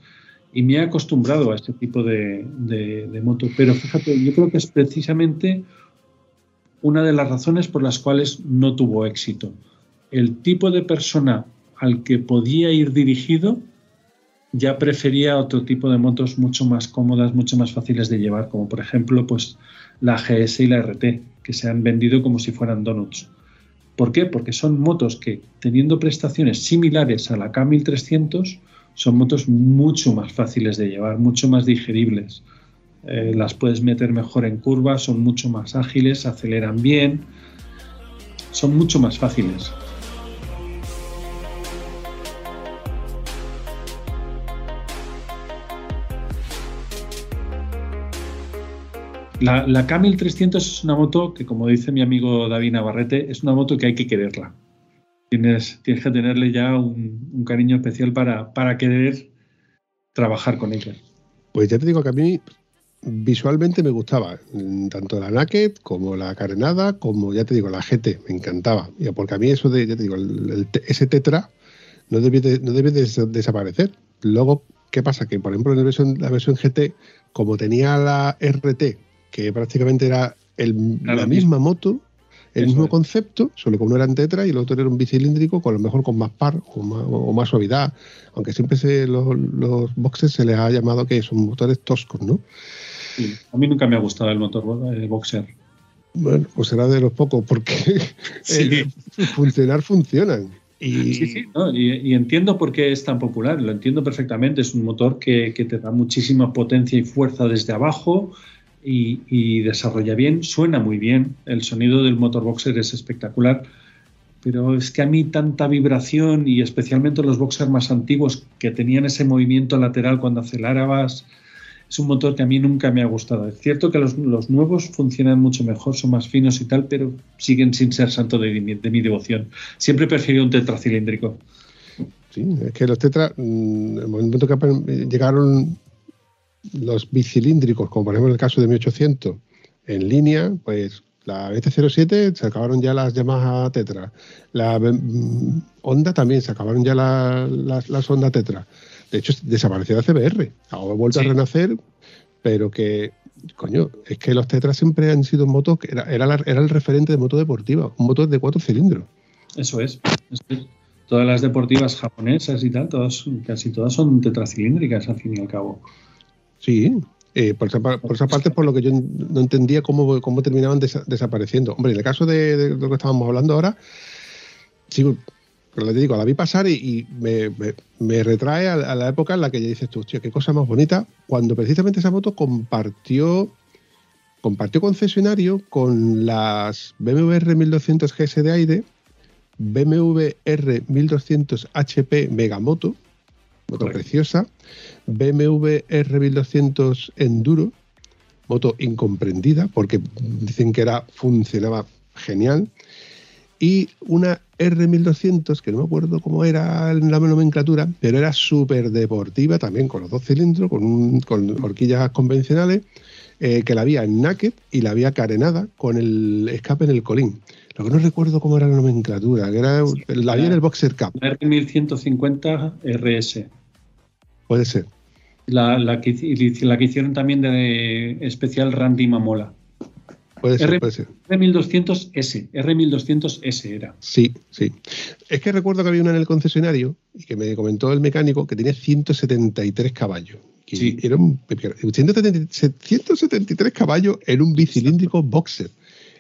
y me he acostumbrado a este tipo de, de, de moto. Pero fíjate, yo creo que es precisamente una de las razones por las cuales no tuvo éxito. El tipo de persona al que podía ir dirigido ya prefería otro tipo de motos mucho más cómodas, mucho más fáciles de llevar, como por ejemplo pues la GS y la RT, que se han vendido como si fueran donuts. ¿Por qué? Porque son motos que, teniendo prestaciones similares a la K1300, son motos mucho más fáciles de llevar, mucho más digeribles. Eh, las puedes meter mejor en curvas, son mucho más ágiles, aceleran bien, son mucho más fáciles. La, la K1300 es una moto que, como dice mi amigo David Navarrete, es una moto que hay que quererla. Tienes, tienes que tenerle ya un, un cariño especial para, para querer trabajar con ella. pues ya te digo que a mí visualmente me gustaba, mm, tanto la Naked como la Carenada, como ya te digo, la GT, me encantaba. Y porque a mí eso de, ya te digo, el- ese Tetra no debe, de- no debe de des- desaparecer. Luego, ¿Qué pasa? Que, por ejemplo, en la versión, la versión GT, como tenía la RT, que prácticamente era el- la misma moto, el Eso mismo es. concepto, solo que uno era en tetra y el otro era un bicilíndrico, con lo mejor con más par o más, o más suavidad, aunque siempre se, los, los boxes se les ha llamado que son motores toscos, ¿no? Sí. A mí nunca me ha gustado el motor eh, boxer. Bueno, pues será de los pocos, porque <laughs> Sí. eh, funcionar funcionan. Y Sí, sí, ¿no? y, y entiendo por qué es tan popular, lo entiendo perfectamente. Es un motor que, que te da muchísima potencia y fuerza desde abajo y, y desarrolla bien, suena muy bien. El sonido del motor boxer es espectacular, pero es que a mí tanta vibración y especialmente los boxers más antiguos que tenían ese movimiento lateral cuando acelerabas, es un motor que a mí nunca me ha gustado. Es cierto que los, nuevos funcionan mucho mejor, son más finos y tal, pero siguen sin ser santo de, mi- de mi devoción. Siempre he preferido un tetracilíndrico. Sí, es que los Tetra, mm, en el momento que llegaron los bicilíndricos, como por ejemplo en el caso de 1800, en línea, pues la BT07 se acabaron ya las Yamaha Tetra. La mm, Honda también se acabaron ya la- las, las Honda Tetra. De hecho, desapareció la CBR. Ahora ha vuelto Sí. a renacer, pero que, coño, es que los Tetra siempre han sido motos que era, era, la- era el referente de moto deportiva, un motor de cuatro cilindros. Eso es. eso es. Todas las deportivas japonesas y tal, todas, casi todas son tetracilíndricas al fin y al cabo. Sí, eh, por, esa, pa- por esa parte por lo que yo no entendía cómo, cómo terminaban desa- desapareciendo. Hombre, en el caso de, de lo que estábamos hablando ahora, sí, pero te digo, la vi pasar y, y me, me- me retrae a, la época en la que ya dices tú, hostia, qué cosa más bonita, cuando precisamente esa moto compartió compartió concesionario con las BMW R1200 GS de aire, BMW R1200 HP Megamoto, moto Correcto. preciosa, BMW R1200 Enduro, moto incomprendida porque dicen que era funcionaba genial, y una R1200 que no me acuerdo cómo era la nomenclatura, pero era súper deportiva también con los dos cilindros, con, un- con horquillas convencionales, eh, que la había en naked y la había carenada con el escape en el colín. Lo que no recuerdo cómo era la nomenclatura, que era la había en el Boxer Cup, La R1150 RS. puede ser. La, la, que, hici- la que hicieron también de especial Randy Mamola. Puede ser, R- puede ser. R1200S. R1200S era. Sí, sí. Es que recuerdo que había una en el concesionario y que me comentó el mecánico que tenía 173 caballos. Que Sí. era un, 170 173 caballos en un bicilíndrico boxer.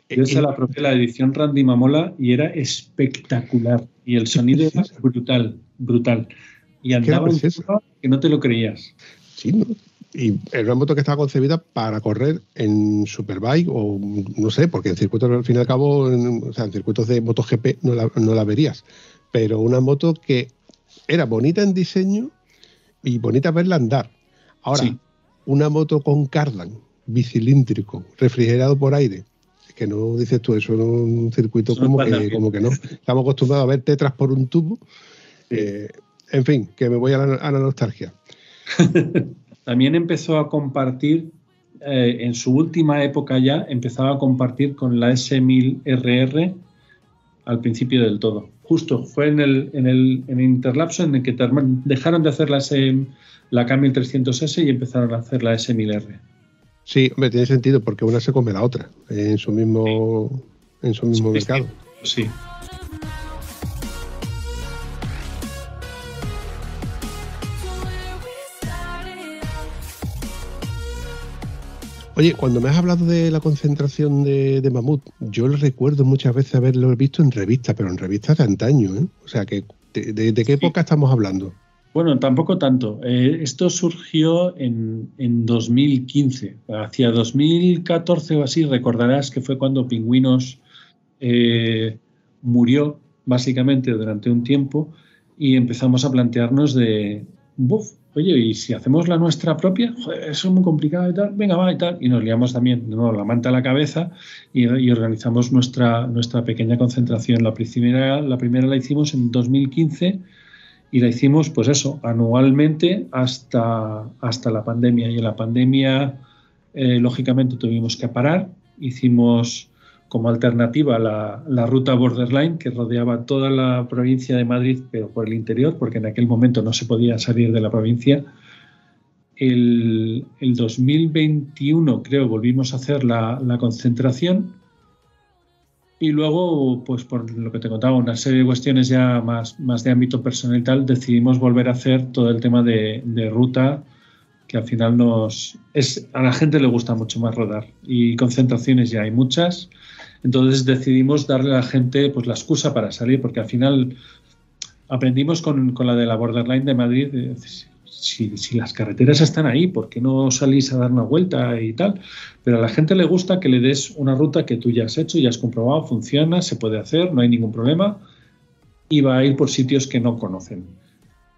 Yo Eh, se la probé la edición Randy Mamola y era espectacular. Y el sonido era brutal, brutal. Y andaba poco que no te lo creías. Sí, ¿no? Y era una moto que estaba concebida para correr en Superbike o no sé, porque en circuitos al fin y al cabo, en, o sea, en circuitos de MotoGP no la, no la verías. Pero una moto que era bonita en diseño y bonita verla andar. Ahora, Sí. una moto con Cardan, bicilíndrico, refrigerado por aire. Que no dices tú eso en un circuito como que, como que no. Estamos acostumbrados a ver tetras por un tubo. Eh, en fin, que me voy a la, a la nostalgia. <laughs> También empezó a compartir, eh, en su última época ya, empezaba a compartir con la S1000RR al principio del todo. Justo fue en el, en el, en el interlapso en el que dejaron de hacer la, S, la K1300S y empezaron a hacer la S1000R. Sí, hombre, tiene sentido porque una se come la otra en su mismo, en su mismo Sí, mercado. Sí. Oye, cuando me has hablado de la concentración de, de mamut, yo lo recuerdo muchas veces haberlo visto en revistas, pero en revistas de antaño, ¿eh? O sea, que ¿de, de- de qué época estamos hablando? Bueno, tampoco tanto. Eh, esto surgió en, en 2015. Hacia 2014 o así, recordarás que fue cuando Pingüinos eh, murió, básicamente, durante un tiempo, y empezamos a plantearnos de, buf, oye, ¿y si hacemos la nuestra propia? Eso es muy complicado y tal, venga, va y tal. Y nos liamos también, ¿no? la manta a la cabeza y, y organizamos nuestra, nuestra pequeña concentración. La primera, la primera la hicimos en 2015 y la hicimos, pues eso, anualmente hasta, hasta la pandemia. Y en la pandemia, eh, lógicamente, tuvimos que parar. Hicimos como alternativa la, la ruta Borderline, que rodeaba toda la provincia de Madrid, pero por el interior, porque en aquel momento no se podía salir de la provincia. el, el 2021 creo volvimos a hacer la, la concentración y luego, pues por lo que te contaba, una serie de cuestiones ya más, más de ámbito personal y tal, decidimos volver a hacer todo el tema de, de ruta, que al final nos es a la gente le gusta mucho más rodar y concentraciones ya hay muchas. Entonces decidimos darle a la gente pues la excusa para salir, porque al final aprendimos con, con la de la Borderline de Madrid, si las carreteras están ahí, ¿por qué no salís a dar una vuelta y tal? Pero a la gente le gusta que le des una ruta que tú ya has hecho, ya has comprobado, funciona, se puede hacer, no hay ningún problema, y va a ir por sitios que no conocen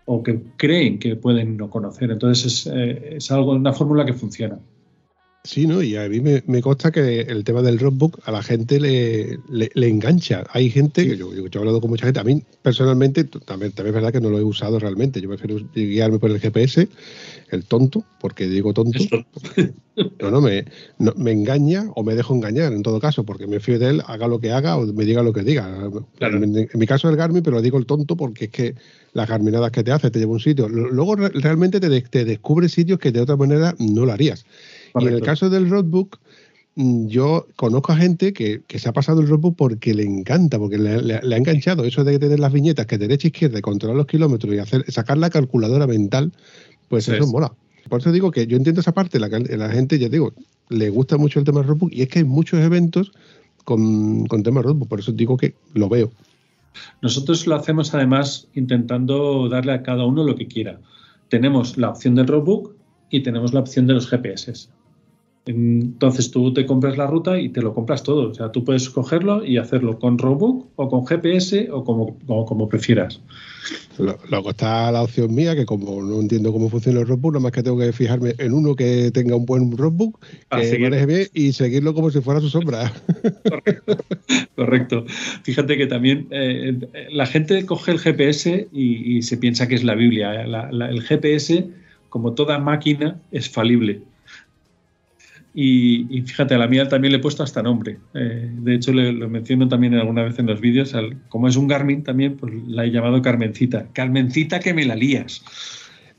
o que creen que pueden no conocer. Entonces es, eh, es algo, una fórmula que funciona. Sí, ¿no? Y a mí me, me consta que el tema del roadbook a la gente le, le, le engancha. Hay gente, que yo, yo he hablado con mucha gente, a mí personalmente, también, también es verdad que no lo he usado realmente. Yo prefiero guiarme por el GPS, el tonto, porque digo tonto. <laughs> No, no me, no, me engaña o me dejo engañar en todo caso, porque me fío de él, haga lo que haga o me diga lo que diga. Claro. En, en mi caso el Garmin, pero digo el tonto porque es que las garminadas que te hace te lleva a un sitio. Luego re- realmente te, te descubre sitios que de otra manera no lo harías. Y en el caso del roadbook, mm, yo conozco a gente que, que se ha pasado el roadbook porque le encanta, porque le, le- le ha enganchado eso de tener las viñetas que derecha e izquierda controlar los kilómetros y hacer sacar la calculadora mental, pues Sí, eso mola. Por eso digo que yo entiendo esa parte, la gente, ya digo, le gusta mucho el tema del roadbook y es que hay muchos eventos con, con tema roadbook, por eso digo que lo veo. Nosotros lo hacemos además intentando darle a cada uno lo que quiera. Tenemos la opción del roadbook y tenemos la opción de los GPS. Entonces tú te compras la ruta y te lo compras todo. O sea, tú puedes cogerlo y hacerlo con roadbook o con GPS o como, como, como prefieras. Lo- Luego está la opción mía, que como no entiendo cómo funciona el roadbook, nada más que tengo que fijarme en uno que tenga un buen roadbook, A que seguir. maneje bien y seguirlo como si fuera su sombra. Correcto. Fíjate que también eh, la gente coge el GPS y, y se piensa que es la Biblia. La- la- el GPS, como toda máquina, es falible. Y, y fíjate, a la mía también le he puesto hasta nombre. Eh, de hecho, le- lo menciono también alguna vez en los vídeos. al- como es un Garmin también, pues la he llamado Carmencita. Carmencita que me la lías.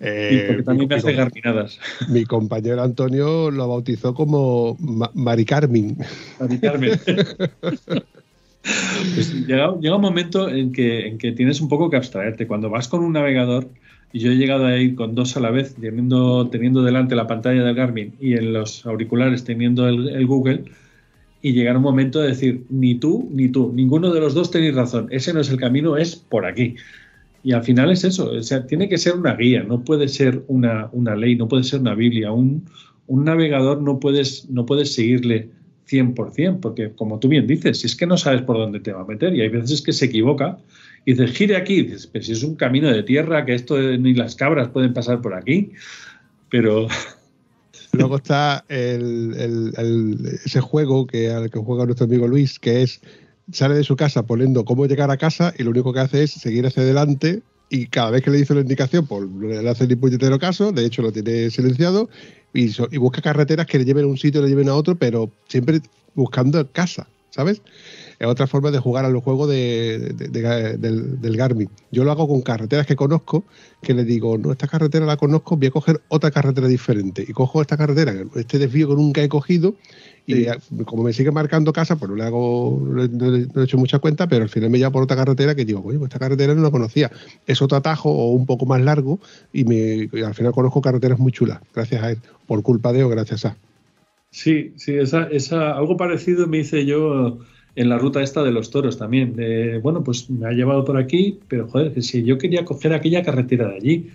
Y Eh, porque también me mi, hace mi- garminadas. <laughs> mi compañero Antonio lo bautizó como Ma- Mari Carmen. Mari Carmen. <laughs> Pues llega, llega un momento en que, en que tienes un poco que abstraerte. Cuando vas con un navegador, y yo he llegado a ir con dos a la vez, teniendo, delante la pantalla del Garmin y en los auriculares teniendo el, el Google, y llegar un momento de decir, ni tú ni tú, ninguno de los dos tenéis razón, ese no es el camino, es por aquí. Y al final es eso, o sea, tiene que ser una guía, no puede ser una, una ley, no puede ser una Biblia. Un, un navegador no puedes, no puedes seguirle 100%, porque como tú bien dices, si es que no sabes por dónde te va a meter y hay veces que se equivoca y dices, gire aquí, y dices, pero si es un camino de tierra, que esto ni las cabras pueden pasar por aquí, pero <laughs> Luego está el, ese juego que, al que juega nuestro amigo Luis, que es sale de su casa poniendo cómo llegar a casa y lo único que hace es seguir hacia adelante y cada vez que le dice la indicación, pues le hace ni puñetero caso, de hecho lo tiene silenciado y, y busca carreteras que le lleven a un sitio, le lleven a otro, pero siempre buscando casa, ¿sabes? Es otra forma de jugar al juego de, de- de- del, del Garmin. Yo lo hago con carreteras que conozco, que le digo, no, esta carretera la conozco, voy a coger otra carretera diferente. Y cojo esta carretera, este desvío que nunca he cogido, y Sí. a- como me sigue marcando casa, pues no le hago, no, le- no le- no he hecho mucha cuenta, pero al final me lleva por otra carretera que digo, oye, pues esta carretera no la conocía. Es otro atajo o un poco más largo, y, me, y al final conozco carreteras muy chulas, gracias a él, por culpa de o gracias a. Sí, sí, esa, esa, algo parecido me hice yo en la ruta esta de los toros también. De, bueno, pues me ha llevado por aquí, pero joder, si yo quería coger aquella carretera de allí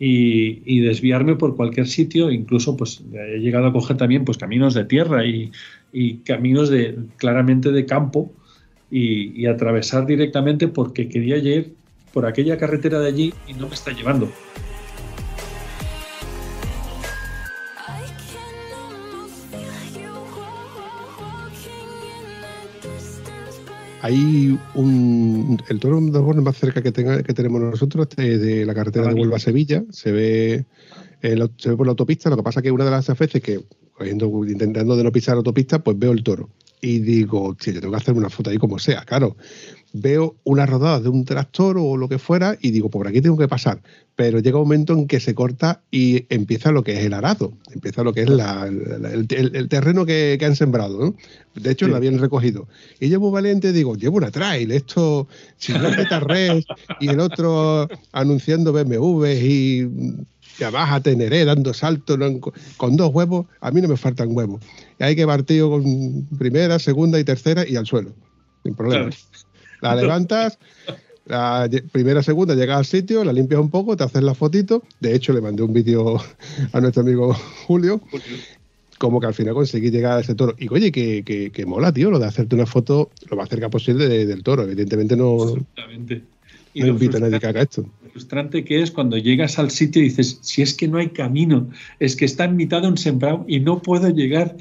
y, desviarme por cualquier sitio, incluso pues he llegado a coger también pues caminos de tierra y, y caminos de claramente de campo y, y atravesar directamente porque quería ir por aquella carretera de allí y no me está llevando. Hay un. El toro de Borne más cerca que, tenga, que tenemos nosotros de, de la carretera de. Huelva a Sevilla. Se ve, en la- se ve por la autopista. Lo que pasa es que una de las veces que, intentando de no pisar autopista, pues veo el toro. y digo, tío, yo tengo que hacerme una foto ahí como sea, claro. Veo una rodada de un tractor o lo que fuera y digo, por aquí tengo que pasar. Pero llega un momento en que se corta y empieza lo que es el arado, empieza lo que es la- la- el, el- el terreno que, que han sembrado. ¿no? De hecho, Sí. lo habían recogido. Y yo muy valiente digo, llevo una trail, esto, si no es res y el otro anunciando BMW y Yamaha Teneré dando saltos ¿no? con dos huevos, a mí no me faltan huevos. Y hay que partir con primera, segunda y tercera y al suelo, sin problema. Claro. <laughs> La levantas, la primera, segunda, llegas al sitio, la limpias un poco, te haces la fotito. De hecho, le mandé un vídeo a nuestro amigo Julio, como que al final conseguí llegar a ese toro. Y oye, que, que, que mola, tío, lo de hacerte una foto lo más cerca posible de- del toro. Evidentemente no, no Absolutamente. Y no lo invito a nadie que haga esto. lo frustrante que es cuando llegas al sitio y dices, si es que no hay camino, es que está en mitad de un sembrado y no puedo llegar.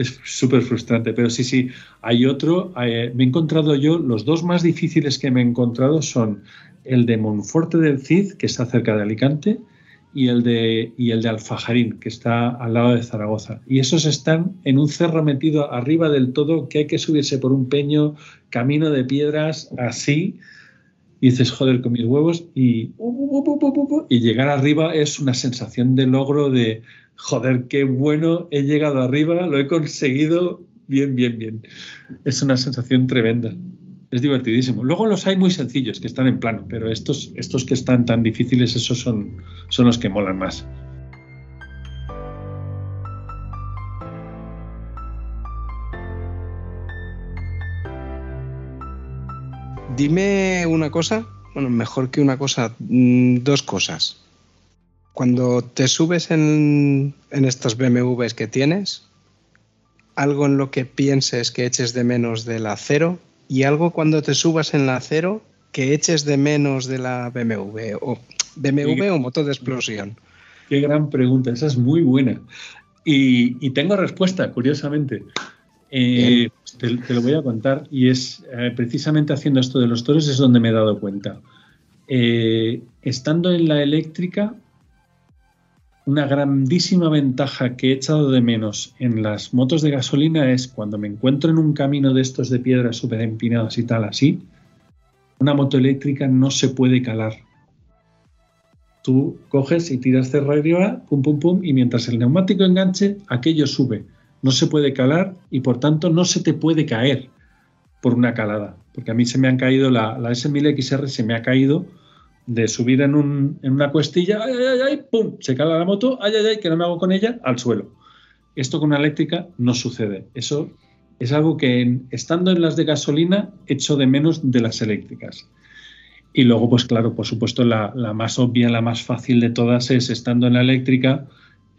Es súper frustrante, pero sí, sí, hay otro, eh, me he encontrado yo, los dos más difíciles que me he encontrado son el de Monforte del Cid, que está cerca de Alicante, y el de, y el de Alfajarín, que está al lado de Zaragoza. Y esos están en un cerro metido arriba del todo, que hay que subirse por un peño, camino de piedras, así, y dices, joder, con mis huevos, y, y llegar arriba es una sensación de logro de, joder, qué bueno, he llegado arriba, lo he conseguido, bien, bien, bien. Es una sensación tremenda. Es divertidísimo. Luego los hay muy sencillos, que están en plano, pero estos, estos que están tan difíciles, esos son, son los que molan más. Dime una cosa, bueno, mejor que una cosa, mm, dos cosas. Cuando te subes en, en estos BMWs que tienes, algo en lo que pienses que eches de menos del acero y algo cuando te subas en la acero que eches de menos de la BMW o BMW o moto de explosión. Qué gran pregunta, esa es muy buena. Y, y tengo respuesta, curiosamente. Eh, te, te lo voy a contar y es eh, precisamente haciendo esto de los toros es donde me he dado cuenta. Eh, estando en la eléctrica, una grandísima ventaja que he echado de menos en las motos de gasolina es cuando me encuentro en un camino de estos de piedras súper empinados y tal así, una moto eléctrica no se puede calar. Tú coges y tiras cerro arriba, pum, pum, pum, y mientras el neumático enganche, aquello sube. No se puede calar y por tanto no se te puede caer por una calada. Porque a mí se me han caído, la, la S1000XR se me ha caído de subir en, un- en una cuestilla, ay, ay, ay, pum, se cala la moto, ay, ay, ay, que no me hago con ella, al suelo. Esto con una eléctrica no sucede. Eso es algo que en- estando en las de gasolina echo de menos de las eléctricas. Y luego, pues claro, por supuesto, la, la más obvia, la más fácil de todas es estando en la eléctrica,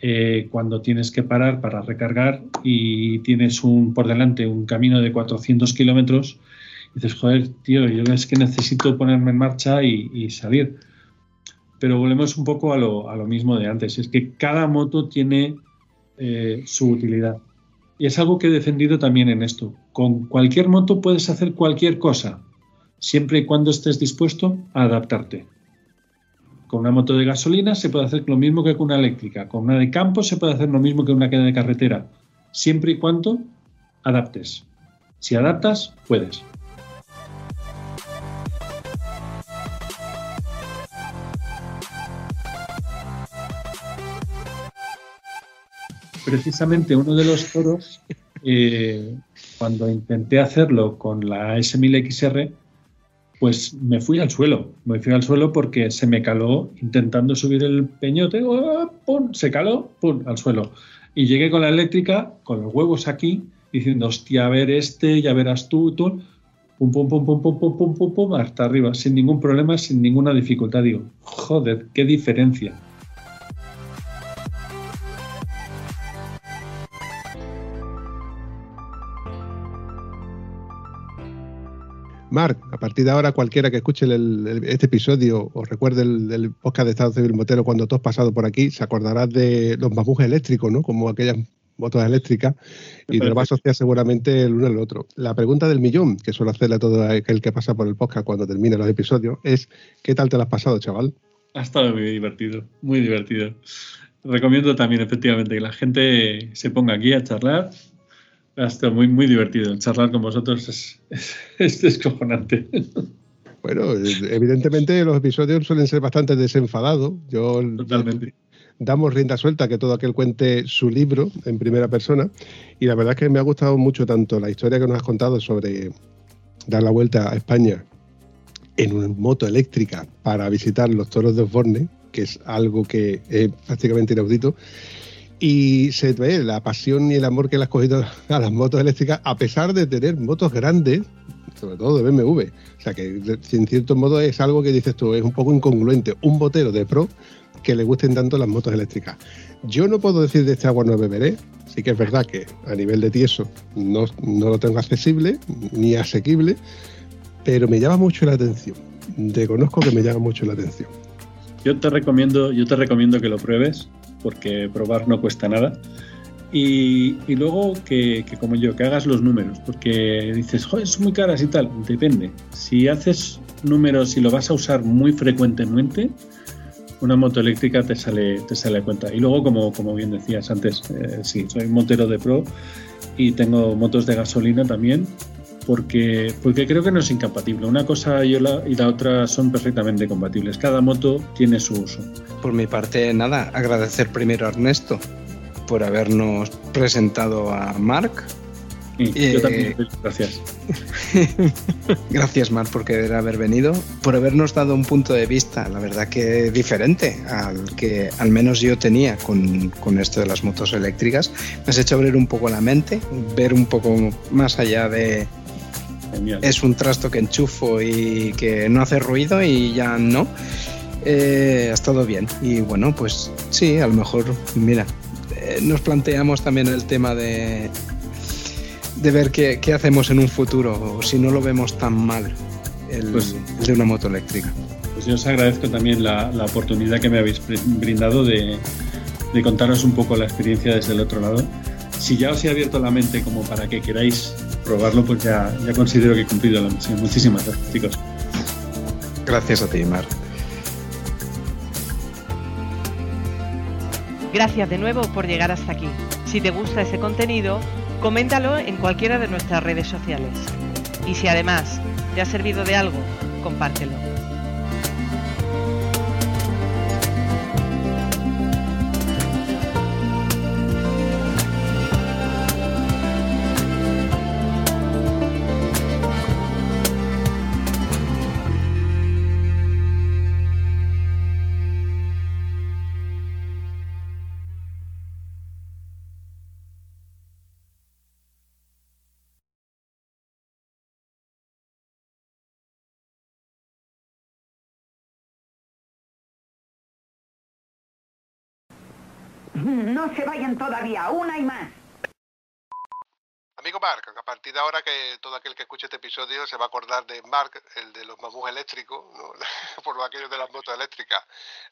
eh, cuando tienes que parar para recargar y tienes un por delante un camino de 400 kilómetros, dices, joder, tío, yo es que necesito ponerme en marcha y, salir. Pero volvemos un poco a lo, a lo mismo de antes, es que cada moto tiene eh, su utilidad. Y es algo que he defendido también en esto. Con cualquier moto puedes hacer cualquier cosa, siempre y cuando estés dispuesto a adaptarte. Con una moto de gasolina se puede hacer lo mismo que con una eléctrica. Con una de campo se puede hacer lo mismo que una que de carretera, siempre y cuando adaptes. Si adaptas, puedes. Precisamente uno de los toros, eh, cuando intenté hacerlo con la S1000XR, pues me fui al suelo. Me fui al suelo porque se me caló intentando subir el peñote, ¡ah! ¡pum! se caló, ¡pum! al suelo. Y llegué con la eléctrica, con los huevos aquí, diciendo, hostia, a ver este, ya verás tú, tú. Pum, pum, pum, pum, pum, pum, pum, pum, pum, hasta arriba, sin ningún problema, sin ninguna dificultad. Digo, joder, qué diferencia. Marc, a partir de ahora, cualquiera que escuche el- este episodio o recuerde el, el podcast de Estado Civil Motero cuando tú has pasado por aquí, se acordarás de los mamujes eléctricos, ¿no? Como aquellas motos eléctricas, y te lo va a asociar seguramente el uno al otro. La pregunta del millón, que suelo hacerle a todo aquel que pasa por el podcast cuando termina los episodios, es ¿qué tal te lo has pasado, chaval? Ha estado muy divertido, muy divertido. Recomiendo también, efectivamente, que la gente se ponga aquí a charlar, Ha estado muy, muy divertido. Charlar con vosotros es, es, es descojonante. Bueno, evidentemente los episodios suelen ser bastante desenfadados. Yo Totalmente. damos rienda suelta a que todo aquel cuente su libro en primera persona. Y la verdad es que me ha gustado mucho tanto la historia que nos has contado sobre dar la vuelta a España en una moto eléctrica para visitar los toros de Osborne, que es algo que es prácticamente inaudito. Y se ve la pasión y el amor que le has cogido a las motos eléctricas, a pesar de tener motos grandes, sobre todo de BMW. O sea que en cierto modo es algo que dices tú, es un poco incongruente. Un botero de pro que le gusten tanto las motos eléctricas. Yo no puedo decir de este agua no beberé. Sí que es verdad que a nivel de tieso no, no lo tengo accesible ni asequible, pero me llama mucho la atención. Reconozco que me llama mucho la atención. Yo te recomiendo, yo te recomiendo que lo pruebes, porque probar no cuesta nada. Y, luego que, que, como yo, que hagas los números, porque dices, joder, son muy caras y tal. Depende. Si haces números y lo vas a usar muy frecuentemente, una moto eléctrica te sale, te sale a cuenta. Y luego, como, como bien decías antes, eh, sí, soy motero de pro y tengo motos de gasolina también, porque, porque creo que no es incompatible. Una cosa y la, y la otra son perfectamente compatibles. Cada moto tiene su uso. Por mi parte, nada, agradecer primero a Ernesto por habernos presentado a Mark. Sí, Eh, Yo también, gracias. <laughs> Gracias, Mark, por querer haber venido, por habernos dado un punto de vista, la verdad que diferente al que al menos yo tenía con, con esto de las motos eléctricas. Me has hecho abrir un poco la mente, ver un poco más allá de Genial. es un trasto que enchufo y que no hace ruido y ya no. Eh, ha estado bien. Y bueno, pues sí, a lo mejor, mira, eh, nos planteamos también el tema de, de ver qué, qué hacemos en un futuro, o si no lo vemos tan mal, el, Pues- el de una moto eléctrica. Pues yo os agradezco también la, la oportunidad que me habéis br- brindado de, de contaros un poco la experiencia desde el otro lado. Si ya os he abierto la mente como para que queráis probarlo, pues ya, ya considero que he cumplido la misión. Muchísimas gracias, chicos. Gracias a ti, Mar. Gracias de nuevo por llegar hasta aquí. Si te gusta ese contenido, coméntalo en cualquiera de nuestras redes sociales. Y si además te ha servido de algo, compártelo. No se vayan todavía, una y más. Amigo Mark, a partir de ahora que todo aquel que escuche este episodio se va a acordar de Mark, el de los mamús eléctricos, ¿no? <laughs> por lo aquello de las motos eléctricas.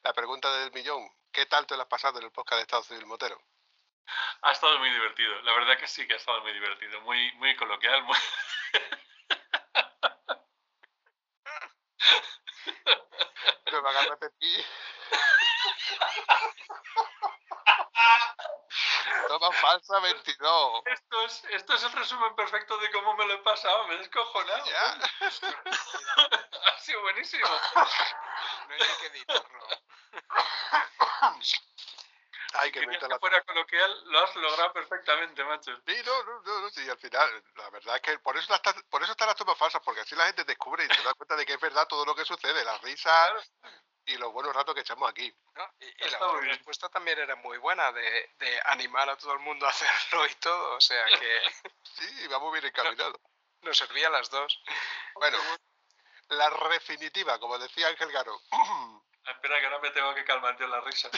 La pregunta del millón, ¿qué tal te lo has pasado en el podcast de Estado Civil Motero? Ha estado muy divertido. La verdad que sí que ha estado muy divertido. Muy, muy coloquial. Muy... <laughs> No me hagas repetir. <laughs> Toma falsa 22. Esto, es, esto es el resumen perfecto de cómo me lo he pasado. Me he descojonado. Ya. <laughs> Ha sido buenísimo. No hay que editarlo. Ay, que que la... fuera coloquial, lo has logrado perfectamente, macho. Sí, no, no, no, no, sí, al final, la verdad es que por eso, ta- por eso están las tomas falsas, porque así la gente descubre y se da cuenta de que es verdad todo lo que sucede, las risas y los buenos ratos que echamos aquí. ¿no? Y, la respuesta también era muy buena de, de animar a todo el mundo a <laughs> hacerlo y todo, o sea que <laughs> Sí, vamos bien encaminados. nos servía a las dos. Bueno, la definitiva, como decía Ángel Garo. <clears throat> Espera, que ahora me tengo que calmar yo la risa.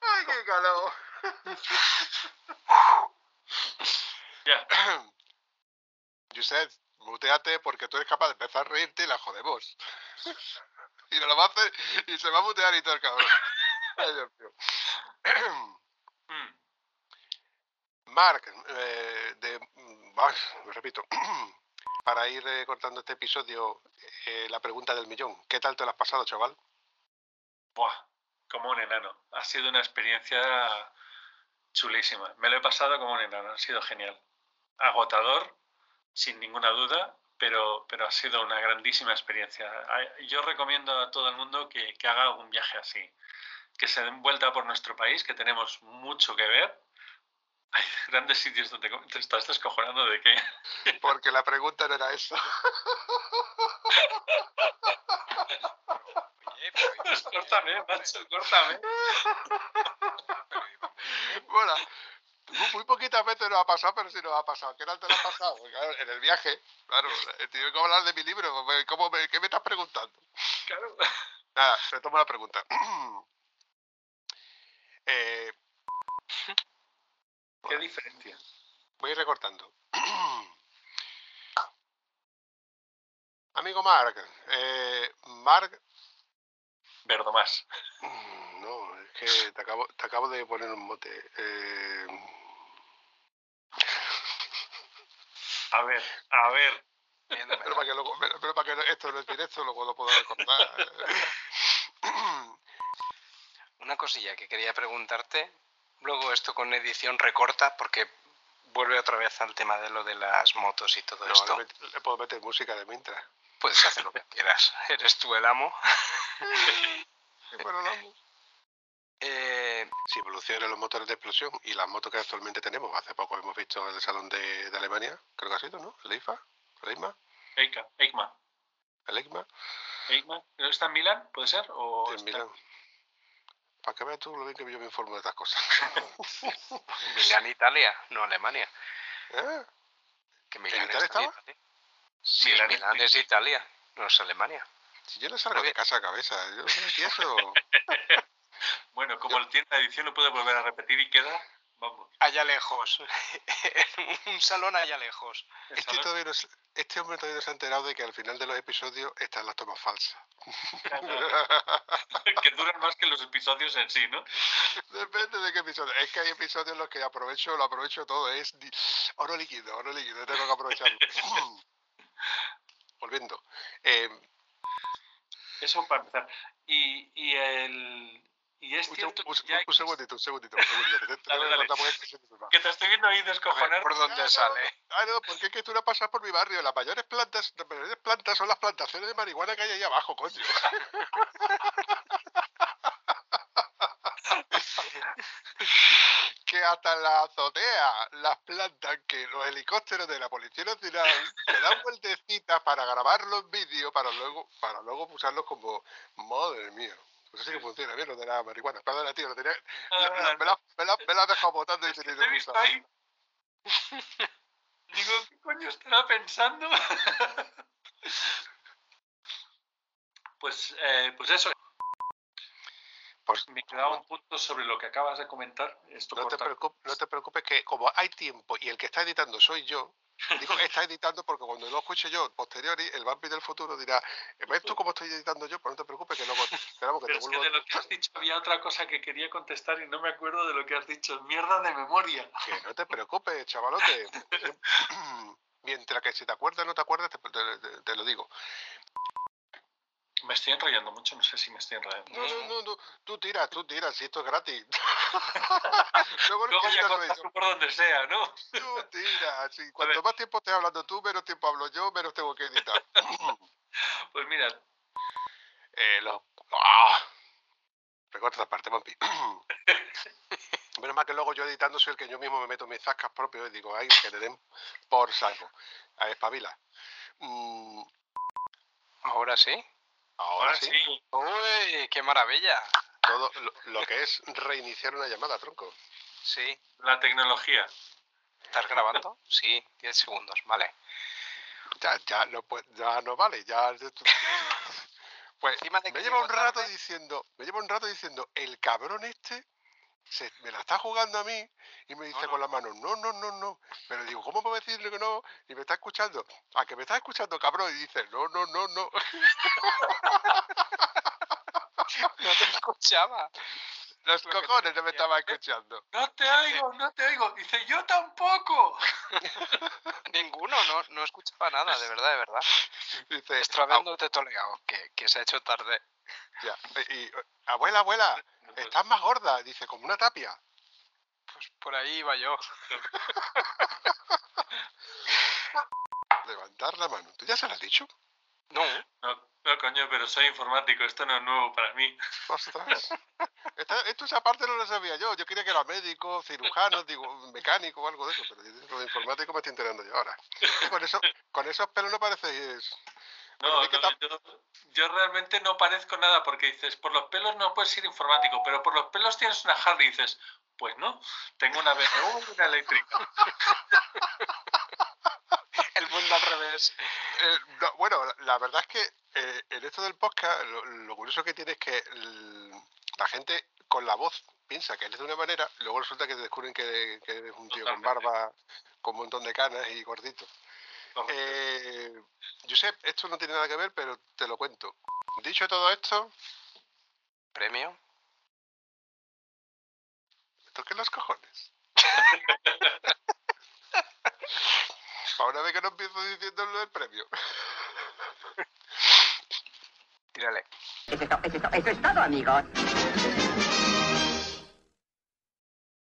¡Ay, qué calor! Ya. <clears throat> Josep, muteate porque tú eres capaz de empezar a reírte y la jodemos. <laughs> y no lo va a hacer y se va a mutear y todo el cabrón. <laughs> Ay, Dios mío. Mm. <clears throat> Mark, eh, de, mm, ay, me repito, <clears throat> para ir eh, cortando este episodio, eh, la pregunta del millón. ¿Qué tal te lo has pasado, chaval? Buah, como un enano. ha sido una experiencia chulísima. Me lo he pasado como un enano, ha sido genial. Agotador, sin ninguna duda, pero, pero ha sido una grandísima experiencia. Yo recomiendo a todo el mundo que, que haga un viaje así, que se den vuelta por nuestro país, que tenemos mucho que ver. <laughs> Hay grandes sitios donde te estás descojonando de qué. <laughs> Porque la pregunta no era eso. Oye, pero ¿y <laughs> Pues córtame, macho, córtame. Bueno, muy, muy poquitas veces nos ha pasado, pero sí nos ha pasado. ¿Qué tal te lo ha pasado? Claro, en el viaje, claro, eh, te vengo a hablar de mi libro. ¿Cómo me- ¿Qué me estás preguntando? Claro. Nada, retomo la pregunta. <clears throat> Eh, ¿Qué diferencia? voy recortando. <clears throat> Amigo Mark, eh, Mark, Verdomás. mm, no, que te acabo, te acabo de poner un mote. Eh, A ver, a ver. Pero para que, luego- pero, pero para que esto no es directo, luego lo puedo recordar. <coughs> Una cosilla que quería preguntarte. Luego esto con edición recorta porque vuelve otra vez al tema de lo de las motos y todo No, esto. le, le puedo meter música de mientras. Puedes hacer lo que quieras. Eres tú el amo. <laughs> Bueno, no. Eh, Si evolucionan los motores de explosión y las motos que actualmente tenemos, hace poco hemos visto en el salón de, de Alemania, creo que ha sido, ¿no? El IFA, el IMA, Eika, Eikma. el ICMA, Eikma. ¿No está en Milán? ¿Puede ser? ¿O en está- Milán. Para que veas tú lo bien que yo me informo de estas cosas. <laughs> <laughs> Milán, Italia, no Alemania. ¿Eh? Que Milán Italia está en estaba? Italia. Sí, Milán Milán, es- es Italia, no es Alemania. Si yo no salgo de casa a cabeza, yo no empiezo. <laughs> Bueno, como el tiene la edición, lo puede volver a repetir y queda. Vamos. Allá lejos. <laughs> Un salón allá lejos. Este, todavía no este hombre todavía no se ha enterado de que al final de los episodios están las tomas falsas. <laughs> que duran más que los episodios en sí, ¿no? Depende de qué episodio. Es que hay episodios en los que aprovecho, lo aprovecho todo. Es oro líquido, oro líquido, tengo que aprovecharlo. <laughs> Volviendo. Eh, Eso para empezar. Y, y el. Y es un, cierto un- que ya un segundito, un segundito, un segundito. que te- <laughs> Dale, dale. que estoy viendo ahí descojonar. ¿por dónde sale? Ah, no, porque es que tú no pasas por mi barrio. Las mayores plantas, las mayores plantas son las plantaciones de marihuana que hay ahí abajo, coño. <laughs> que hasta la azotea las plantas que los helicópteros de la Policía Nacional se dan vueltecitas para grabarlos en vídeo para luego, para luego usarlos como madre mía. Eso sí que funciona bien lo de la marihuana. Perdona, tío, lo tenía, <laughs> la- la- me, la, me, la, me la has dejado botando y te he visto ahí. <laughs> Digo, ¿qué coño estará pensando? <laughs> pues, eh, pues eso. Pues, Me quedaba un punto sobre lo que acabas de comentar. Esto No te, no te preocupes que como hay tiempo y el que está editando soy yo, <laughs> digo está editando porque cuando lo escuche yo posteriori, el Bambi del futuro dirá, ¿ves tú cómo estoy editando yo? Pues no te preocupes que luego esperamos que Pero te es que de lo que has <laughs> dicho había otra cosa que quería contestar y no me acuerdo de lo que has dicho. Mierda de memoria. Que no te <laughs> preocupes, chavalote. <clears throat> Mientras que si te acuerdas o no te acuerdas, te, te- te- te lo digo. Me estoy enrollando mucho, no sé si me estoy enrollando. No, no, no, no, tú tiras, tú tiras, si esto es gratis. <laughs> Luego, Luego ya cortas tú por donde sea, ¿no? Tú tiras. Sí, ver. cuanto más tiempo estés hablando tú, menos tiempo hablo yo, menos tengo que editar. <laughs> Pues mira, Eh. ¡Ah! Recorta esta parte, Pompi. <laughs> Menos mal que luego yo editando soy el que yo mismo me meto mis zascas propios y digo, ay, que te den por saco. A espabila. Mm, Ahora sí. Ahora, ahora sí, sí. Uy, qué maravilla. todo lo, lo que es reiniciar una llamada, tronco. Sí. La tecnología. ¿Estás grabando? <laughs> Sí, 10 segundos, vale. Ya, ya, no, puede- ya no vale, ya... Pues <laughs> me lleva un rato diciendo, me lleva un rato diciendo, el cabrón este se, me la está jugando a mí y me dice No, no, con la mano, no, no, no, no. Pero digo, <laughs> ¿cómo puedo decirle que no? Y me está escuchando. A que me está escuchando, cabrón, y dice, no, no, no, no. <laughs> No te escuchaba. Los Lo cojones no me decía. estaba escuchando. No te oigo, no te oigo. Dice, yo tampoco. <laughs> Ninguno, no, no escuchaba nada, de verdad, de verdad. Dice, Estoy "Au- hablando de Toledo, que, que se ha hecho tarde. ya, y, y, abuela, abuela, Estás más gorda, dice, como una tapia. Pues por ahí iba yo. <laughs> Levantar la mano. ¿Tú ya se lo has dicho? No, No, no, coño, pero soy informático, esto no es nuevo para mí. <laughs> Ostras. Esta- esto esa parte no lo sabía yo. Yo quería que era médico, cirujano, digo, mecánico o algo de eso, pero lo de informático me estoy enterando yo ahora. Con, eso, con esos pelos no pareces. No, no, yo, yo realmente no parezco nada porque dices, por los pelos no puedes ser informático, pero por los pelos tienes una Harley y dices, pues no, tengo una BMW y una eléctrica. <laughs> el mundo al revés. Eh, no, bueno, la, verdad es que eh, en esto del podcast, lo, lo curioso que tiene es que el- la gente con la voz piensa que eres de una manera, luego resulta que te descubren que, que eres un tío con barba, con un montón de canas y gordito. Eh, Josep, esto no tiene nada que ver, pero te lo cuento. Dicho todo esto, Premio. me toquen los cojones. <laughs> Una vez que no empiezo diciendo lo del premio. Tírale. Eso es to- eso es to- eso es todo, amigos.